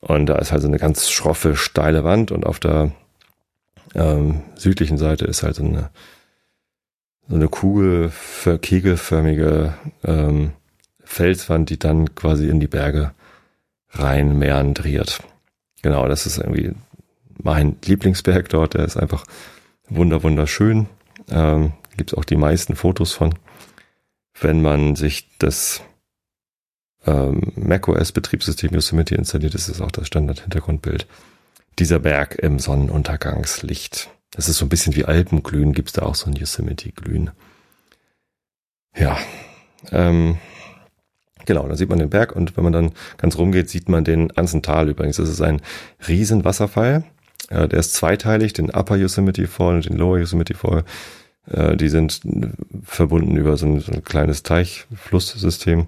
Und da ist halt so eine ganz schroffe, steile Wand und auf der ähm, südlichen Seite ist halt so eine, so eine Kugel, kegelförmige ähm, Felswand, die dann quasi in die Berge rein meandriert. Genau, das ist irgendwie mein Lieblingsberg dort. Der ist einfach wunder wunderschön. Ähm, Gibt es auch die meisten Fotos von. Wenn man sich das ähm, macOS Betriebssystem Yosemite installiert, ist es auch das Standard-Hintergrundbild. Dieser Berg im Sonnenuntergangslicht. Das ist so ein bisschen wie Alpenglühen, gibt es da auch so ein Yosemite-Glühen. Ja, ähm, Genau, da sieht man den Berg und wenn man dann ganz rumgeht, sieht man den ganzen Tal übrigens. Das ist ein Riesenwasserfall. Äh, der ist zweiteilig, den Upper Yosemite Fall und den Lower Yosemite Fall. Äh, die sind verbunden über so ein, so ein kleines Teichflusssystem.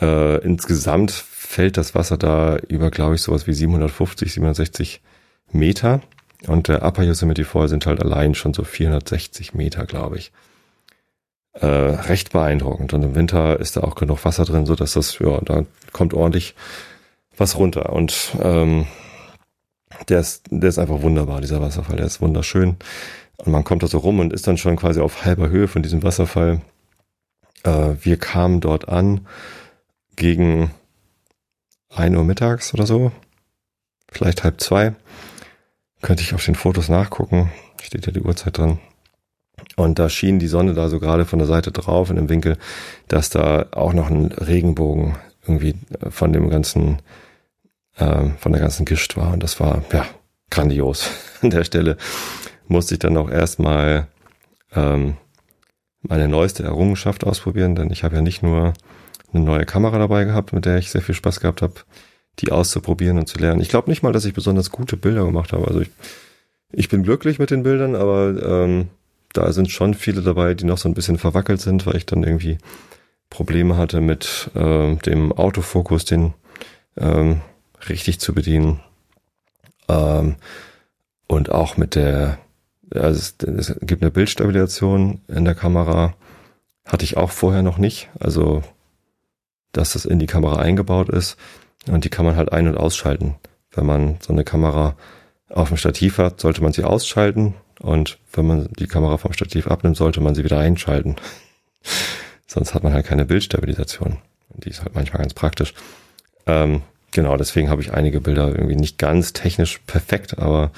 Äh, insgesamt fällt das Wasser da über, glaube ich, sowas wie 750, 760 Meter. Und der Upper Yosemite Fall sind halt allein schon so 460 Meter, glaube ich äh, recht beeindruckend. Und im Winter ist da auch genug Wasser drin, so dass das, ja, da kommt ordentlich was runter. Und ähm, der ist, der ist einfach wunderbar, dieser Wasserfall. Der ist wunderschön. Und man kommt da so rum und ist dann schon quasi auf halber Höhe von diesem Wasserfall. Äh, wir kamen dort an gegen ein Uhr mittags oder so. Vielleicht halb zwei. Könnte ich auf den Fotos nachgucken. Steht ja die Uhrzeit drin. Und da schien die Sonne da so gerade von der Seite drauf in dem Winkel, dass da auch noch ein Regenbogen irgendwie äh, von dem ganzen, äh, von der ganzen Gischt war. Und das war, ja, grandios. [LAUGHS] An der Stelle musste ich dann auch erstmal ähm, meine neueste Errungenschaft ausprobieren, denn ich habe ja nicht nur eine neue Kamera dabei gehabt, mit der ich sehr viel Spaß gehabt habe, die auszuprobieren und zu lernen. Ich glaube nicht mal, dass ich besonders gute Bilder gemacht habe. Also ich, ich bin glücklich mit den Bildern, aber ähm, da sind schon viele dabei, die noch so ein bisschen verwackelt sind, weil ich dann irgendwie Probleme hatte mit äh, dem Autofokus, den ähm, richtig zu bedienen. Ähm, und auch mit der, also es, es gibt eine Bildstabilisation in der Kamera, hatte ich auch vorher noch nicht. Also, dass das in die Kamera eingebaut ist und die kann man halt ein- und ausschalten. Wenn man so eine Kamera auf dem Stativ hat, sollte man sie ausschalten und wenn man die Kamera vom Stativ abnimmt, sollte man sie wieder einschalten. [LAUGHS] Sonst hat man halt keine Bildstabilisation. Die ist halt manchmal ganz praktisch. Ähm, genau, deswegen habe ich einige Bilder irgendwie nicht ganz technisch perfekt, aber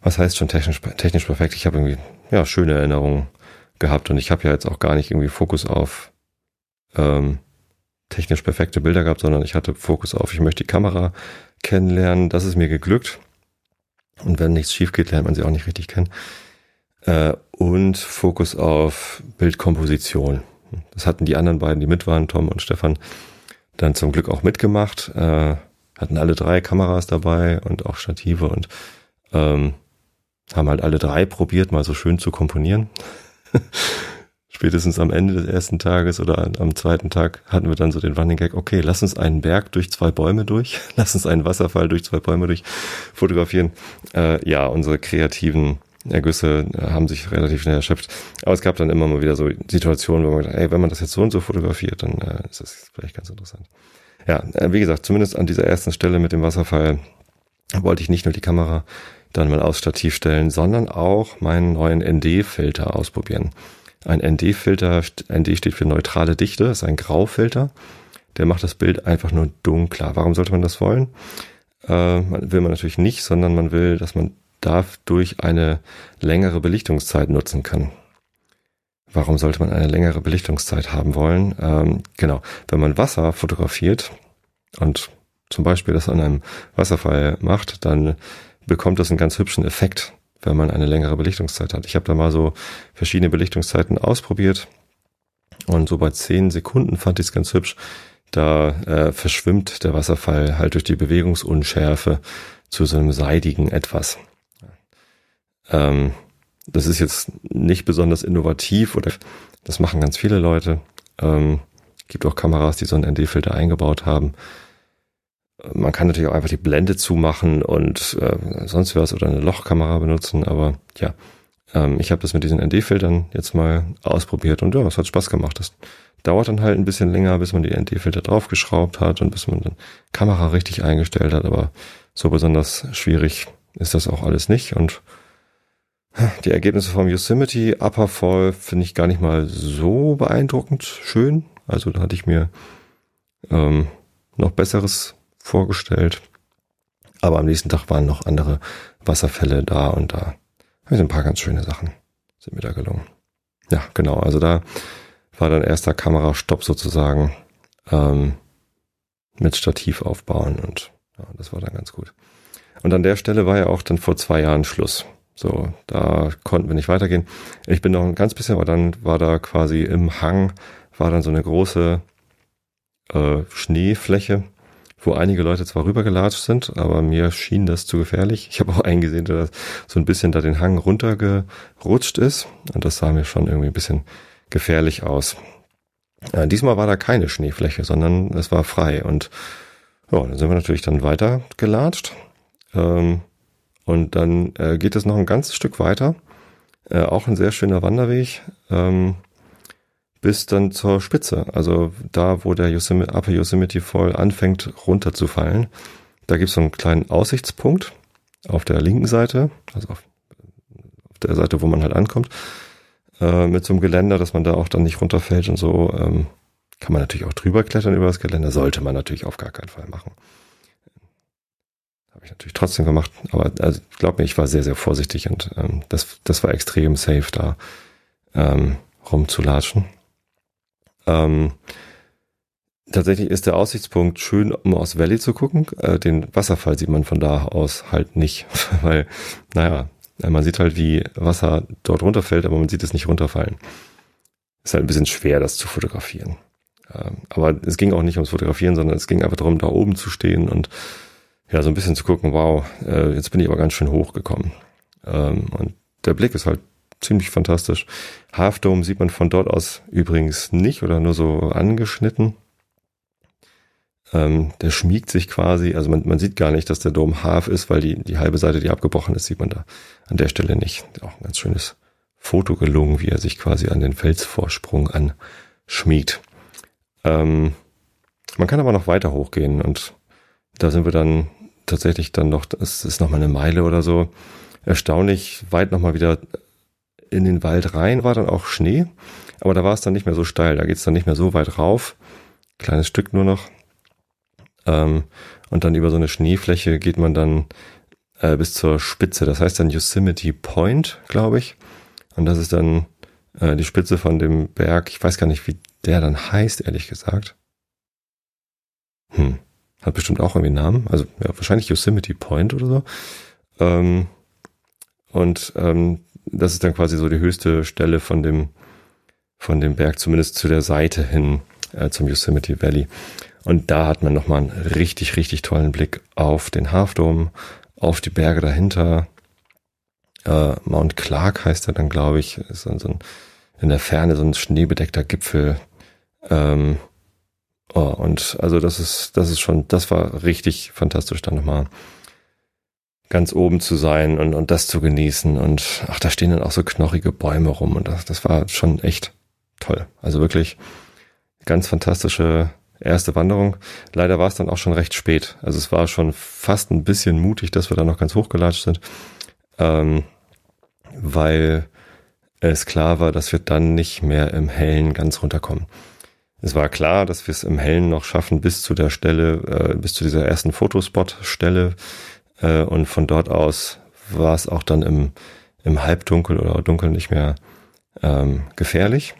was heißt schon technisch, technisch perfekt? Ich habe irgendwie ja schöne Erinnerungen gehabt und ich habe ja jetzt auch gar nicht irgendwie Fokus auf ähm, technisch perfekte Bilder gehabt, sondern ich hatte Fokus auf, ich möchte die Kamera kennenlernen. Das ist mir geglückt. Und wenn nichts schief geht, lernt man sie auch nicht richtig kennen. Äh, und Fokus auf Bildkomposition. Das hatten die anderen beiden, die mit waren, Tom und Stefan, dann zum Glück auch mitgemacht. Äh, hatten alle drei Kameras dabei und auch Stative und ähm, haben halt alle drei probiert, mal so schön zu komponieren. [LAUGHS] Spätestens am Ende des ersten Tages oder am zweiten Tag hatten wir dann so den Running Gag, okay, lass uns einen Berg durch zwei Bäume durch, [LAUGHS] lass uns einen Wasserfall durch zwei Bäume durch fotografieren. Äh, ja, unsere kreativen Ergüsse äh, haben sich relativ schnell erschöpft. Aber es gab dann immer mal wieder so Situationen, wo man gedacht, ey, wenn man das jetzt so und so fotografiert, dann äh, ist das vielleicht ganz interessant. Ja, äh, wie gesagt, zumindest an dieser ersten Stelle mit dem Wasserfall wollte ich nicht nur die Kamera dann mal aufs Stativ stellen, sondern auch meinen neuen ND-Filter ausprobieren. Ein ND-Filter, ND steht für neutrale Dichte, ist ein Graufilter. Der macht das Bild einfach nur dunkler. Warum sollte man das wollen? Äh, will man natürlich nicht, sondern man will, dass man dadurch eine längere Belichtungszeit nutzen kann. Warum sollte man eine längere Belichtungszeit haben wollen? Ähm, genau, wenn man Wasser fotografiert und zum Beispiel das an einem Wasserfall macht, dann bekommt das einen ganz hübschen Effekt, wenn man eine längere Belichtungszeit hat. Ich habe da mal so verschiedene Belichtungszeiten ausprobiert und so bei zehn Sekunden fand ich es ganz hübsch. Da äh, verschwimmt der Wasserfall halt durch die Bewegungsunschärfe zu so einem seidigen etwas. Ähm, das ist jetzt nicht besonders innovativ oder das machen ganz viele Leute. Ähm, gibt auch Kameras, die so einen ND-Filter eingebaut haben. Man kann natürlich auch einfach die Blende zumachen und äh, sonst was oder eine Lochkamera benutzen, aber ja, ähm, ich habe das mit diesen ND-Filtern jetzt mal ausprobiert und ja, es hat Spaß gemacht. Das dauert dann halt ein bisschen länger, bis man die ND-Filter draufgeschraubt hat und bis man dann Kamera richtig eingestellt hat, aber so besonders schwierig ist das auch alles nicht und die Ergebnisse vom Yosemite Upper Fall finde ich gar nicht mal so beeindruckend schön. Also da hatte ich mir ähm, noch Besseres vorgestellt. Aber am nächsten Tag waren noch andere Wasserfälle da und da ich ein paar ganz schöne Sachen sind mir da gelungen. Ja, genau. Also da war dann erster Kamerastopp sozusagen ähm, mit Stativ aufbauen und ja, das war dann ganz gut. Und an der Stelle war ja auch dann vor zwei Jahren Schluss. So, da konnten wir nicht weitergehen. Ich bin noch ein ganz bisschen, aber dann war da quasi im Hang, war dann so eine große äh, Schneefläche, wo einige Leute zwar rübergelatscht sind, aber mir schien das zu gefährlich. Ich habe auch eingesehen, dass so ein bisschen da den Hang runtergerutscht ist und das sah mir schon irgendwie ein bisschen gefährlich aus. Äh, diesmal war da keine Schneefläche, sondern es war frei und ja, dann sind wir natürlich dann weiter gelatscht. Ähm, und dann äh, geht es noch ein ganzes Stück weiter. Äh, auch ein sehr schöner Wanderweg. Ähm, bis dann zur Spitze. Also da, wo der Yosemite, Upper Yosemite Fall anfängt runterzufallen. Da gibt es so einen kleinen Aussichtspunkt. auf der linken Seite, also auf, auf der Seite, wo man halt ankommt, äh, mit so einem Geländer, dass man da auch dann nicht runterfällt und so. Ähm, kann man natürlich auch drüber klettern über das Geländer, sollte man natürlich auf gar keinen Fall machen. Habe ich natürlich trotzdem gemacht, aber also, glaub mir, ich war sehr, sehr vorsichtig und ähm, das, das war extrem safe da ähm, rumzulatschen. Ähm, tatsächlich ist der Aussichtspunkt schön, um aus Valley zu gucken. Äh, den Wasserfall sieht man von da aus halt nicht, [LAUGHS] weil, naja, man sieht halt, wie Wasser dort runterfällt, aber man sieht es nicht runterfallen. Ist halt ein bisschen schwer, das zu fotografieren. Ähm, aber es ging auch nicht ums Fotografieren, sondern es ging einfach darum, da oben zu stehen und ja, so ein bisschen zu gucken, wow, äh, jetzt bin ich aber ganz schön hochgekommen. Ähm, und der Blick ist halt ziemlich fantastisch. Half Dome sieht man von dort aus übrigens nicht oder nur so angeschnitten. Ähm, der schmiegt sich quasi, also man, man sieht gar nicht, dass der Dom Half ist, weil die, die halbe Seite, die abgebrochen ist, sieht man da an der Stelle nicht. Auch ein ganz schönes Foto gelungen, wie er sich quasi an den Felsvorsprung anschmiegt. Ähm, man kann aber noch weiter hochgehen und da sind wir dann tatsächlich dann noch, das ist nochmal eine Meile oder so, erstaunlich weit nochmal wieder in den Wald rein, war dann auch Schnee, aber da war es dann nicht mehr so steil, da geht es dann nicht mehr so weit rauf, kleines Stück nur noch. Ähm, und dann über so eine Schneefläche geht man dann äh, bis zur Spitze, das heißt dann Yosemite Point, glaube ich. Und das ist dann äh, die Spitze von dem Berg, ich weiß gar nicht, wie der dann heißt, ehrlich gesagt. Hm. Hat bestimmt auch irgendwie einen Namen. Also ja, wahrscheinlich Yosemite Point oder so. Ähm, und ähm, das ist dann quasi so die höchste Stelle von dem, von dem Berg, zumindest zu der Seite hin äh, zum Yosemite Valley. Und da hat man nochmal einen richtig, richtig tollen Blick auf den Half Dome, auf die Berge dahinter. Äh, Mount Clark heißt er dann, glaube ich. Ist dann so ein, in der Ferne so ein schneebedeckter Gipfel. Ähm, oh, und also das ist, das ist schon, das war richtig fantastisch, dann nochmal ganz oben zu sein und, und das zu genießen. Und ach, da stehen dann auch so knorrige Bäume rum und das, das war schon echt toll. Also wirklich ganz fantastische erste Wanderung. Leider war es dann auch schon recht spät. Also es war schon fast ein bisschen mutig, dass wir da noch ganz hochgelatscht sind, ähm, weil es klar war, dass wir dann nicht mehr im Hellen ganz runterkommen. Es war klar, dass wir es im Hellen noch schaffen bis zu der Stelle, äh, bis zu dieser ersten Fotospot-Stelle. Äh, und von dort aus war es auch dann im, im Halbdunkel oder Dunkel nicht mehr ähm, gefährlich.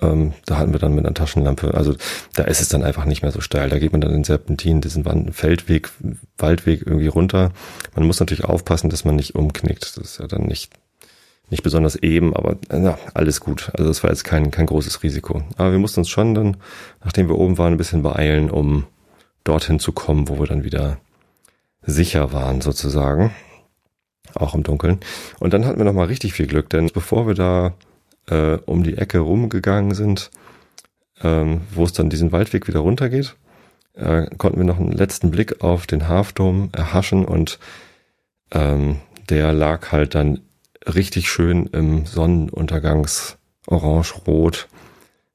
Ähm, da hatten wir dann mit einer Taschenlampe, also da ist es dann einfach nicht mehr so steil. Da geht man dann in Serpentin, diesen Feldweg, Waldweg irgendwie runter. Man muss natürlich aufpassen, dass man nicht umknickt. Das ist ja dann nicht nicht besonders eben, aber na, alles gut. Also das war jetzt kein, kein großes Risiko. Aber wir mussten uns schon dann, nachdem wir oben waren, ein bisschen beeilen, um dorthin zu kommen, wo wir dann wieder sicher waren sozusagen. Auch im Dunkeln. Und dann hatten wir nochmal richtig viel Glück, denn bevor wir da äh, um die Ecke rumgegangen sind, ähm, wo es dann diesen Waldweg wieder runtergeht, äh, konnten wir noch einen letzten Blick auf den Hafdom erhaschen und ähm, der lag halt dann richtig schön im Sonnenuntergangs orange-rot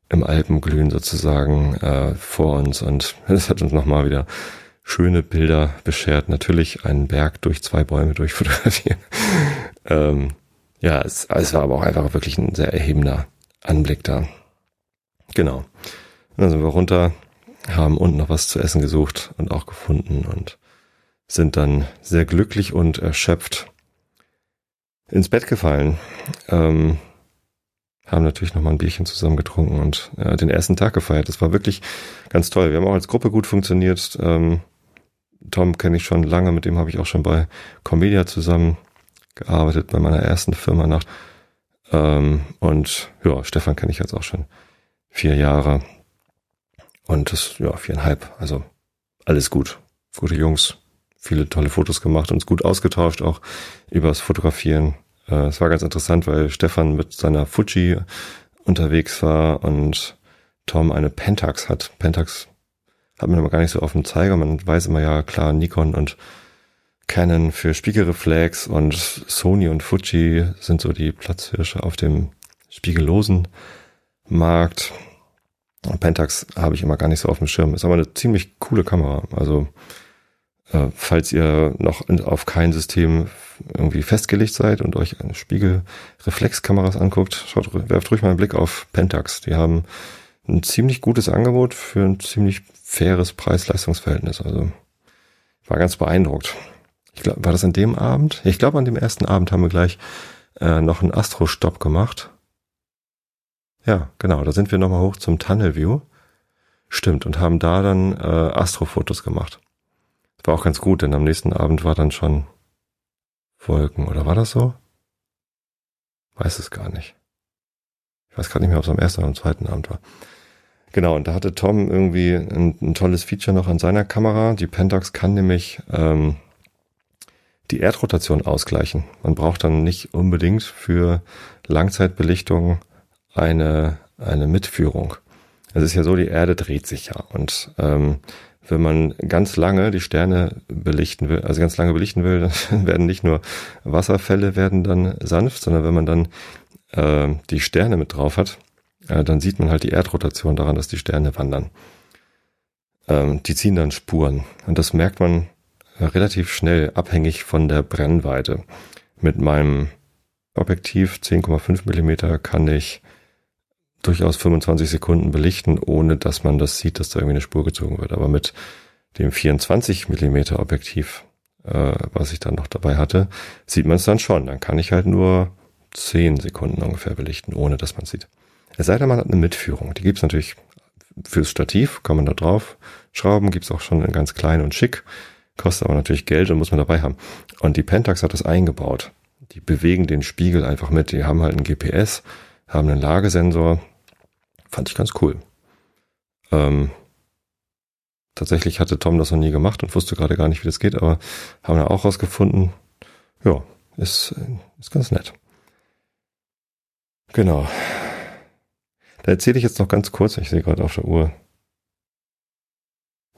im Alpenglühen sozusagen äh, vor uns und [LAUGHS] das hat uns nochmal wieder schöne Bilder beschert. Natürlich einen Berg durch zwei Bäume [LAUGHS] durchfotografieren. ähm, ja, es, es war aber auch einfach wirklich ein sehr erhebender Anblick da. Genau. Und dann sind wir runter, haben unten noch was zu essen gesucht und auch gefunden und sind dann sehr glücklich und erschöpft ins Bett gefallen. Ähm, haben natürlich noch mal ein Bierchen zusammen getrunken und äh, den ersten Tag gefeiert. Das war wirklich ganz toll. Wir haben auch als Gruppe gut funktioniert. Ähm, Tom kenne ich schon lange, mit dem habe ich auch schon bei Comedia zusammen gearbeitet, bei meiner ersten Firma nach. Ähm, und ja, Stefan kenne ich jetzt auch schon vier Jahre. Und das, ja, viereinhalb. Also alles gut. Gute Jungs, viele tolle Fotos gemacht, uns gut ausgetauscht, auch übers Fotografieren. Äh, es war ganz interessant, weil Stefan mit seiner Fuji unterwegs war und Tom eine Pentax hat. Pentax hat man aber gar nicht so auf dem Zeiger. Man weiß immer ja klar Nikon und Canon für Spiegelreflex und Sony und Fuji sind so die Platzhirsche auf dem spiegellosen Markt. Und Pentax habe ich immer gar nicht so auf dem Schirm. Ist aber eine ziemlich coole Kamera. Also Äh, falls ihr noch auf kein System irgendwie festgelegt seid und euch eine Spiegelreflexkameras anguckt, schaut, werft ruhig mal einen Blick auf Pentax. Die haben ein ziemlich gutes Angebot für ein ziemlich faires Preis-Leistungs-Verhältnis. Also war ganz beeindruckt. Ich glaube, war das an dem Abend? Ich glaube, an dem ersten Abend haben wir gleich äh, noch einen Astro-Stopp gemacht. Ja, genau. Da sind wir nochmal hoch zum Tunnel View. Stimmt. Und haben da dann äh, Astrofotos gemacht. War auch ganz gut, denn am nächsten Abend war dann schon Wolken. Oder war das so? Weiß es gar nicht. Ich weiß gar nicht mehr, ob es am ersten oder am zweiten Abend war. Genau, und da hatte Tom irgendwie ein, ein tolles Feature noch an seiner Kamera. Die Pentax kann nämlich ähm, die Erdrotation ausgleichen. Man braucht dann nicht unbedingt für Langzeitbelichtung eine, eine Mitführung. Es ist ja so, die Erde dreht sich ja. Und ähm, wenn man ganz lange die Sterne belichten will, also ganz lange belichten will, [LAUGHS] dann werden nicht nur Wasserfälle werden dann sanft, sondern wenn man dann äh, die Sterne mit drauf hat, äh, dann sieht man halt die Erdrotation daran, dass die Sterne wandern. Ähm, die ziehen dann Spuren. Und das merkt man relativ schnell abhängig von der Brennweite. Mit meinem Objektiv 10,5 Millimeter kann ich durchaus 25 Sekunden belichten, ohne dass man das sieht, dass da irgendwie eine Spur gezogen wird. Aber mit dem 24 Millimeter Objektiv, äh, was ich dann noch dabei hatte, sieht man es dann schon. Dann kann ich halt nur 10 Sekunden ungefähr belichten, ohne dass man es sieht. Es sei denn, man hat eine Mitführung. Die gibt's natürlich fürs Stativ, kann man da drauf schrauben, gibt's auch schon in ganz klein und schick. Kostet aber natürlich Geld und muss man dabei haben. Und die Pentax hat das eingebaut. Die bewegen den Spiegel einfach mit. Die haben halt ein GPS, haben einen Lagesensor. Fand ich ganz cool. Ähm, tatsächlich hatte Tom das noch nie gemacht und wusste gerade gar nicht, wie das geht, aber haben wir auch rausgefunden. Ja, ist, ist ganz nett. Genau. Da erzähle ich jetzt noch ganz kurz, ich sehe gerade auf der Uhr,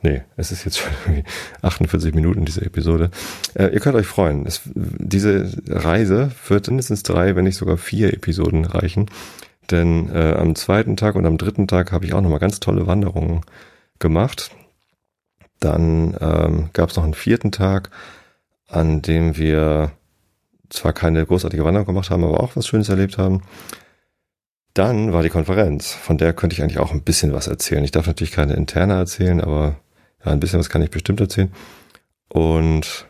Nee, es ist jetzt [LAUGHS] schon 48 Minuten diese Episode. Äh, ihr könnt euch freuen. Es, diese Reise wird mindestens drei, wenn nicht sogar vier Episoden reichen. Denn äh, am zweiten Tag und am dritten Tag habe ich auch nochmal ganz tolle Wanderungen gemacht. Dann ähm, gab es noch einen vierten Tag, an dem wir zwar keine großartige Wanderung gemacht haben, aber auch was Schönes erlebt haben. Dann war die Konferenz, von der könnte ich eigentlich auch ein bisschen was erzählen. Ich darf natürlich keine interne erzählen, aber ja, ein bisschen was kann ich bestimmt erzählen. Und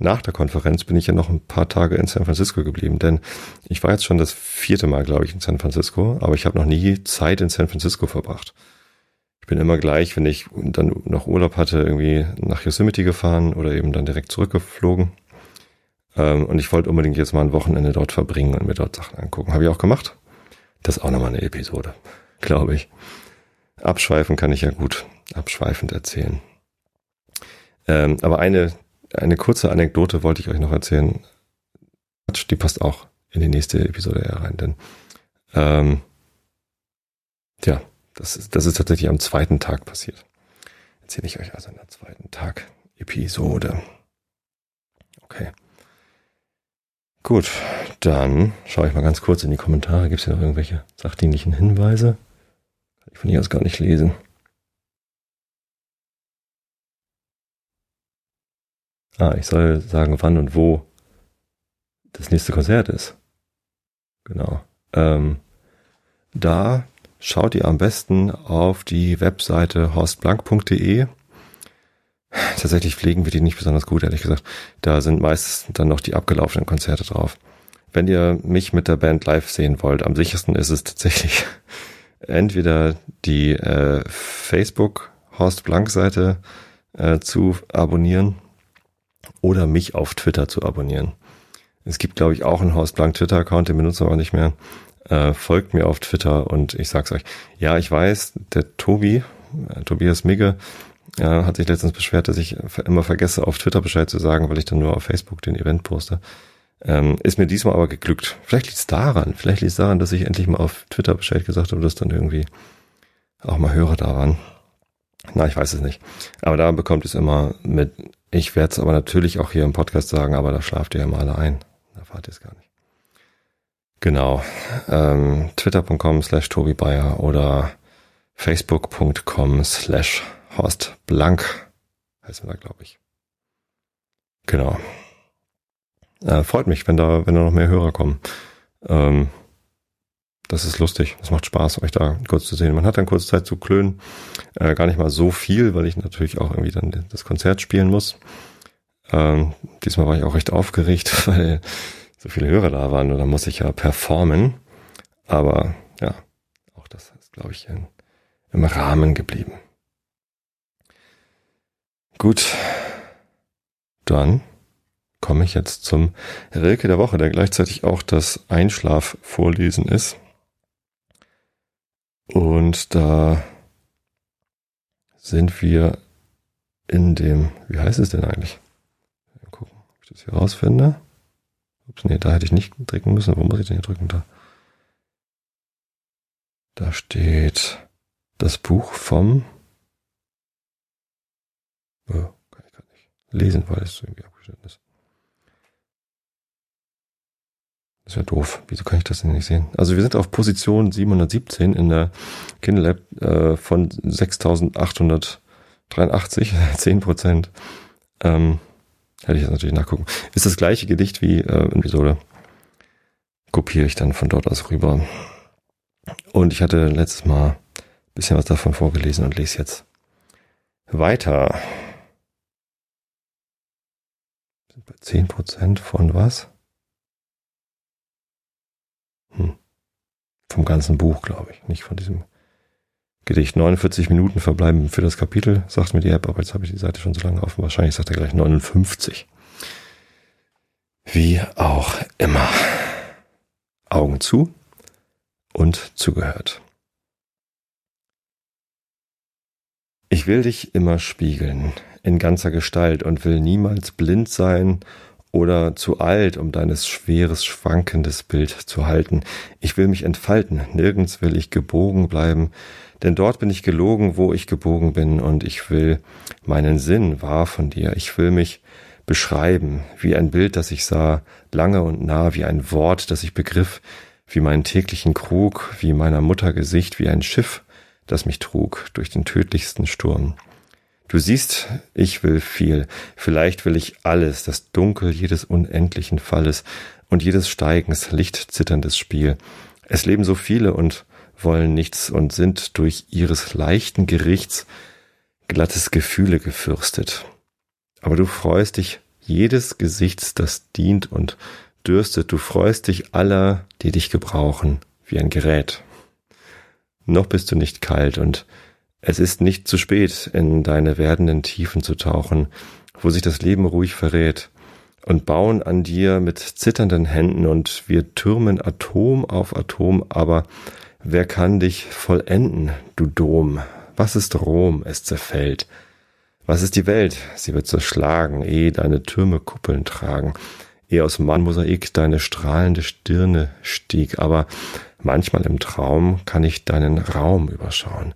nach der Konferenz bin ich ja noch ein paar Tage in San Francisco geblieben, denn ich war jetzt schon das vierte Mal, glaube ich, in San Francisco, aber ich habe noch nie Zeit in San Francisco verbracht. Ich bin immer gleich, wenn ich dann noch Urlaub hatte, irgendwie nach Yosemite gefahren oder eben dann direkt zurückgeflogen. Ähm, und ich wollte unbedingt jetzt mal ein Wochenende dort verbringen und mir dort Sachen angucken. Habe ich auch gemacht. Das ist auch nochmal eine Episode, glaube ich. Abschweifen kann ich ja gut abschweifend erzählen. Ähm, aber eine, eine kurze Anekdote wollte ich euch noch erzählen. Die passt auch in die nächste Episode herein, denn ähm, ja, das ist, das ist tatsächlich am zweiten Tag passiert. Erzähle ich euch also in der zweiten Tag Episode. Okay. Gut, dann schaue ich mal ganz kurz in die Kommentare. Gibt es hier noch irgendwelche sachdienlichen Hinweise? Kann ich von hier aus gar nicht lesen. Ah, ich soll sagen, wann und wo das nächste Konzert ist. Genau. Ähm, da schaut ihr am besten auf die Webseite horstblank.de. Tatsächlich pflegen wir die nicht besonders gut, ehrlich gesagt. Da sind meistens dann noch die abgelaufenen Konzerte drauf. Wenn ihr mich mit der Band live sehen wollt, am sichersten ist es tatsächlich [LAUGHS] entweder die äh, Facebook Horst Blank Seite äh, zu abonnieren oder mich auf Twitter zu abonnieren. Es gibt, glaube ich, auch einen Horst Blank Twitter-Account, den benutzen wir aber nicht mehr. Äh, folgt mir auf Twitter und ich sag's euch. Ja, ich weiß, der Tobi, äh, Tobias Migge, äh, hat sich letztens beschwert, dass ich immer vergesse, auf Twitter Bescheid zu sagen, weil ich dann nur auf Facebook den Event poste. Ähm, ist mir diesmal aber geglückt. Vielleicht liegt's daran. Vielleicht liegt's daran, dass ich endlich mal auf Twitter Bescheid gesagt habe, dass dann irgendwie auch mal Hörer da waren. Na, ich weiß es nicht. Aber da bekommt es immer mit ich werde es aber natürlich auch hier im Podcast sagen, aber da schlaft ihr ja mal alle ein. Da erfahrt ihr es gar nicht. Genau. Ähm, Twitter.com slash Tobi Bayer oder Facebook.com slash Horst Blank heißen wir da, glaube ich. Genau. Äh, freut mich, wenn da, wenn da noch mehr Hörer kommen. Ähm, das ist lustig. Das macht Spaß, euch da kurz zu sehen. Man hat dann kurz Zeit zu klönen. Äh, gar nicht mal so viel, weil ich natürlich auch irgendwie dann das Konzert spielen muss. Ähm, diesmal war ich auch recht aufgeregt, [LAUGHS] weil so viele Hörer da waren und da muss ich ja performen. Aber ja, auch das ist, glaube ich, in, im Rahmen geblieben. Gut, dann komme ich jetzt zum Rilke der Woche, der gleichzeitig auch das Einschlafvorlesen ist. Und da sind wir in dem, wie heißt es denn eigentlich? Mal gucken, ob ich das hier rausfinde. Ups, nee, da hätte ich nicht drücken müssen. Wo muss ich denn hier drücken? Da. Da steht das Buch vom. Oh, kann ich gar nicht lesen, weil es irgendwie abgeschnitten ist. Das ist ja doof. Wieso kann ich das denn nicht sehen? Also wir sind auf Position 717 in der Kindle äh, von 6883, 10 [LAUGHS] Prozent. Ähm, hätte ich jetzt natürlich nachgucken. Ist das gleiche Gedicht wie äh, in Episode. Kopiere ich dann von dort aus rüber. Und ich hatte letztes Mal ein bisschen was davon vorgelesen und lese jetzt weiter. Sind bei 10 Prozent von was? Hm. Vom ganzen Buch, glaube ich, nicht von diesem Gedicht. 49 Minuten verbleiben für das Kapitel, sagt mir die App, aber jetzt habe ich die Seite schon so lange offen. Wahrscheinlich sagt er gleich 59. Wie auch immer. Augen zu und zugehört. Ich will dich immer spiegeln, in ganzer Gestalt, und will niemals blind sein oder zu alt, um deines schweres, schwankendes Bild zu halten. Ich will mich entfalten, nirgends will ich gebogen bleiben, denn dort bin ich gelogen, wo ich gebogen bin, und ich will meinen Sinn wahr von dir. Ich will mich beschreiben, wie ein Bild, das ich sah, lange und nah, wie ein Wort, das ich begriff, wie meinen täglichen Krug, wie meiner Mutter Gesicht, wie ein Schiff, das mich trug durch den tödlichsten Sturm. Du siehst, ich will viel, vielleicht will ich alles, das Dunkel jedes unendlichen Falles und jedes Steigens, lichtzitterndes Spiel. Es leben so viele und wollen nichts und sind durch ihres leichten Gerichts glattes Gefühle gefürstet. Aber du freust dich jedes Gesichts, das dient und dürstet, du freust dich aller, die dich gebrauchen, wie ein Gerät. Noch bist du nicht kalt und es ist nicht zu spät, in deine werdenden Tiefen zu tauchen, wo sich das Leben ruhig verrät, und bauen an dir mit zitternden Händen, und wir türmen Atom auf Atom, aber wer kann dich vollenden, du Dom? Was ist Rom? Es zerfällt. Was ist die Welt? Sie wird zerschlagen, ehe deine Türme Kuppeln tragen, ehe aus Mannmosaik deine strahlende Stirne stieg, aber manchmal im Traum kann ich deinen Raum überschauen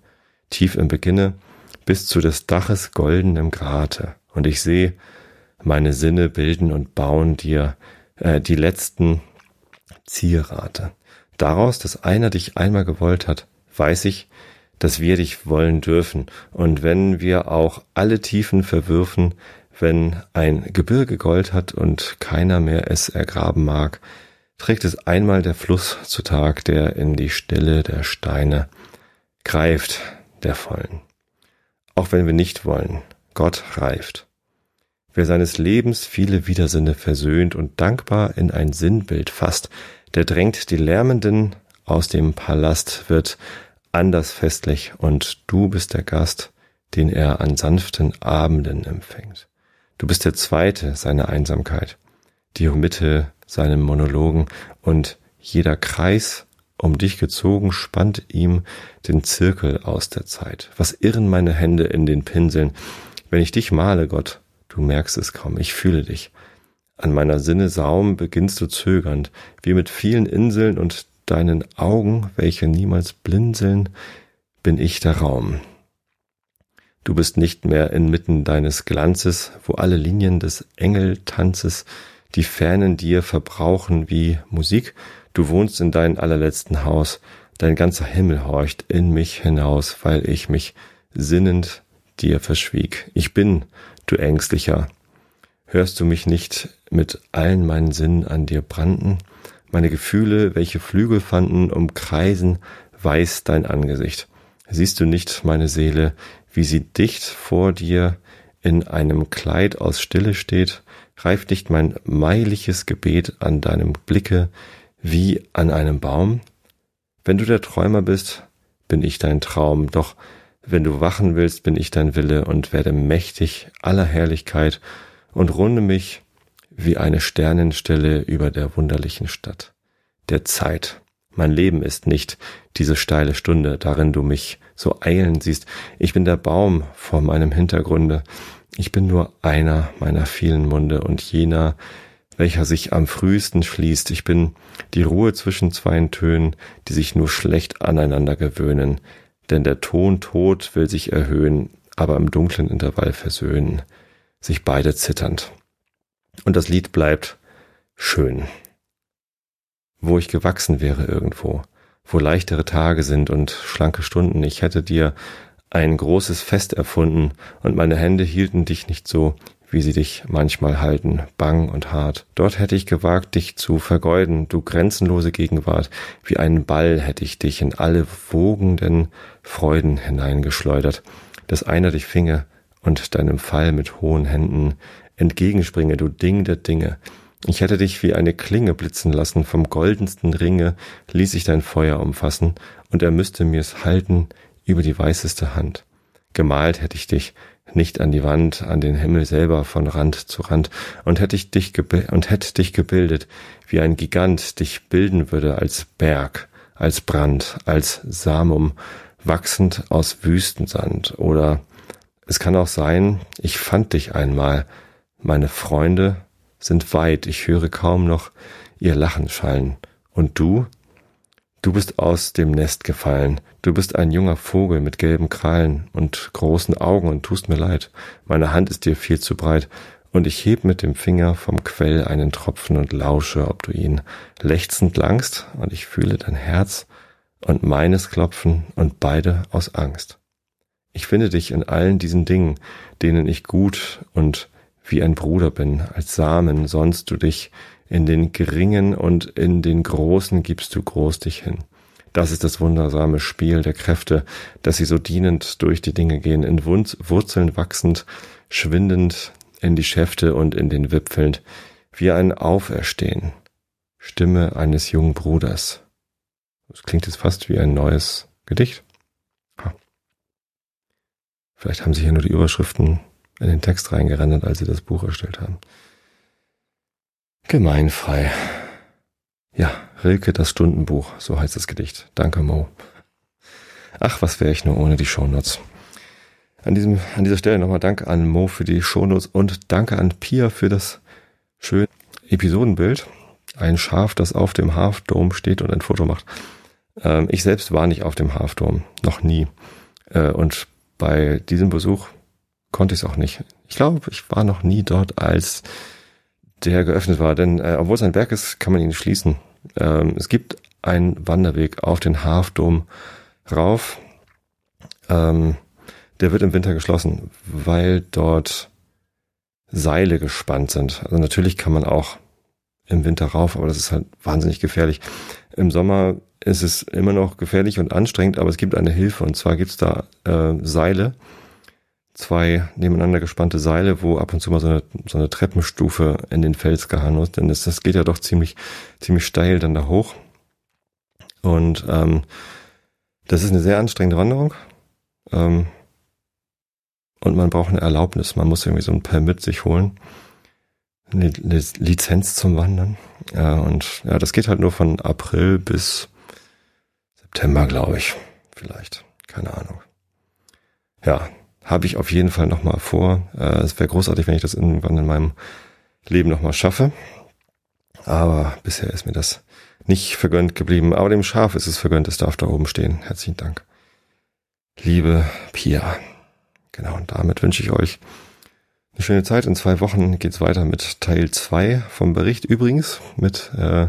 tief im Beginne, bis zu des Daches goldenem Grate. Und ich sehe, meine Sinne bilden und bauen dir äh, die letzten Zierrate. Daraus, dass einer dich einmal gewollt hat, weiß ich, dass wir dich wollen dürfen. Und wenn wir auch alle Tiefen verwürfen, wenn ein Gebirge Gold hat und keiner mehr es ergraben mag, trägt es einmal der Fluss zutage, der in die Stille der Steine greift, der Vollen. Auch wenn wir nicht wollen, Gott reift. Wer seines Lebens viele Widersinne versöhnt und dankbar in ein Sinnbild fasst, der drängt die Lärmenden aus dem Palast, wird anders festlich und du bist der Gast, den er an sanften Abenden empfängt. Du bist der Zweite seiner Einsamkeit, die Mitte seinem Monologen und jeder Kreis um dich gezogen, spannt ihm den Zirkel aus der Zeit. Was irren meine Hände in den Pinseln, wenn ich dich male, Gott, du merkst es kaum, ich fühle dich. An meiner Sinne Saum beginnst du zögernd, wie mit vielen Inseln und deinen Augen, welche niemals blinzeln, bin ich der Raum. Du bist nicht mehr inmitten deines Glanzes, wo alle Linien des Engeltanzes die Fernen dir verbrauchen wie Musik, Du wohnst in deinem allerletzten Haus, dein ganzer Himmel horcht in mich hinaus, weil ich mich sinnend dir verschwieg. Ich bin, du Ängstlicher, Hörst du mich nicht mit allen meinen Sinnen an dir branden? Meine Gefühle, welche Flügel fanden, umkreisen weiß dein Angesicht. Siehst du nicht meine Seele, wie sie dicht vor dir in einem Kleid aus Stille steht? Reift nicht mein meiliges Gebet an deinem Blicke wie an einem Baum? Wenn du der Träumer bist, bin ich dein Traum, doch wenn du wachen willst, bin ich dein Wille und werde mächtig aller Herrlichkeit und runde mich wie eine Sternenstelle über der wunderlichen Stadt. Der Zeit. Mein Leben ist nicht diese steile Stunde, darin du mich so eilen siehst. Ich bin der Baum vor meinem Hintergrunde. Ich bin nur einer meiner vielen Munde und jener, welcher sich am frühesten schließt. Ich bin die Ruhe zwischen zwei Tönen, die sich nur schlecht aneinander gewöhnen. Denn der Ton Tod will sich erhöhen, aber im dunklen Intervall versöhnen, sich beide zitternd. Und das Lied bleibt schön. Wo ich gewachsen wäre irgendwo, wo leichtere Tage sind und schlanke Stunden, ich hätte dir ein großes Fest erfunden, und meine Hände hielten dich nicht so, wie sie dich manchmal halten, bang und hart. Dort hätte ich gewagt, dich zu vergeuden, du grenzenlose Gegenwart, wie einen Ball hätte ich dich in alle wogenden Freuden hineingeschleudert, dass einer dich finge und deinem Fall mit hohen Händen entgegenspringe, du Ding der Dinge. Ich hätte dich wie eine Klinge blitzen lassen, vom goldensten Ringe ließ ich dein Feuer umfassen, und er müsste mir's halten über die weißeste Hand. Gemalt hätte ich dich, nicht an die Wand, an den Himmel selber von Rand zu Rand, und hätte ich dich und hätte dich gebildet, wie ein Gigant dich bilden würde als Berg, als Brand, als Samum, wachsend aus Wüstensand. Oder es kann auch sein, ich fand dich einmal, meine Freunde sind weit, ich höre kaum noch ihr Lachen schallen. Und du, Du bist aus dem Nest gefallen. Du bist ein junger Vogel mit gelben Krallen und großen Augen und tust mir leid. Meine Hand ist dir viel zu breit und ich heb mit dem Finger vom Quell einen Tropfen und lausche, ob du ihn lechzend langst und ich fühle dein Herz und meines Klopfen und beide aus Angst. Ich finde dich in allen diesen Dingen, denen ich gut und wie ein Bruder bin, als Samen sonst du dich in den geringen und in den großen gibst du groß dich hin. Das ist das wundersame Spiel der Kräfte, dass sie so dienend durch die Dinge gehen, in Wurzeln wachsend, schwindend in die Schäfte und in den Wipfeln, wie ein Auferstehen. Stimme eines jungen Bruders. Das klingt jetzt fast wie ein neues Gedicht. Vielleicht haben sie hier nur die Überschriften in den Text reingerendert, als sie das Buch erstellt haben. Gemeinfrei. Ja, Rilke, das Stundenbuch, so heißt das Gedicht. Danke, Mo. Ach, was wäre ich nur ohne die Shownotes. An, diesem, an dieser Stelle nochmal Dank an Mo für die Shownotes und danke an Pia für das schöne Episodenbild. Ein Schaf, das auf dem Half Dome steht und ein Foto macht. Ähm, ich selbst war nicht auf dem Half Dome, noch nie. Äh, und bei diesem Besuch konnte ich es auch nicht. Ich glaube, ich war noch nie dort, als der geöffnet war. Denn äh, obwohl es ein Berg ist, kann man ihn schließen. Ähm, es gibt einen Wanderweg auf den Hafdom rauf. Ähm, der wird im Winter geschlossen, weil dort Seile gespannt sind. Also natürlich kann man auch im Winter rauf, aber das ist halt wahnsinnig gefährlich. Im Sommer ist es immer noch gefährlich und anstrengend, aber es gibt eine Hilfe und zwar gibt es da äh, Seile, zwei nebeneinander gespannte Seile, wo ab und zu mal so eine, so eine Treppenstufe in den Fels gehauen ist, denn das, das geht ja doch ziemlich, ziemlich steil dann da hoch. Und ähm, das ist eine sehr anstrengende Wanderung. Ähm, und man braucht eine Erlaubnis. Man muss irgendwie so ein Permit sich holen. Eine, Lizenz zum Wandern. Ja, und ja, das geht halt nur von April bis September, glaube ich. Vielleicht. Keine Ahnung. Ja, habe ich auf jeden Fall nochmal vor. Äh, es wäre großartig, wenn ich das irgendwann in meinem Leben nochmal schaffe. Aber bisher ist mir das nicht vergönnt geblieben. Aber dem Schaf ist es vergönnt, es darf da oben stehen. Herzlichen Dank. Liebe Pia. Genau, und damit wünsche ich euch eine schöne Zeit. In zwei Wochen geht's weiter mit Teil zwei vom Bericht. Übrigens mit äh,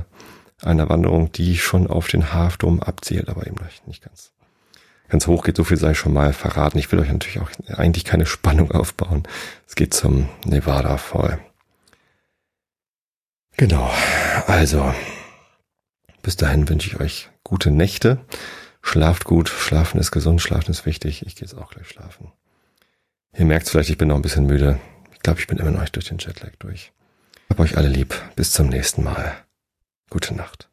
einer Wanderung, die schon auf den Hafdom abzielt, aber eben nicht ganz ganz hoch geht, so viel sei schon mal verraten. Ich will euch natürlich auch eigentlich keine Spannung aufbauen. Es geht zum Nevada Fall. Genau. Also, bis dahin wünsche ich euch gute Nächte. Schlaft gut. Schlafen ist gesund. Schlafen ist wichtig. Ich gehe jetzt auch gleich schlafen. Ihr merkt vielleicht, ich bin noch ein bisschen müde. Ich glaube, ich bin immer noch durch den Jetlag durch. Hab euch alle lieb. Bis zum nächsten Mal. Gute Nacht.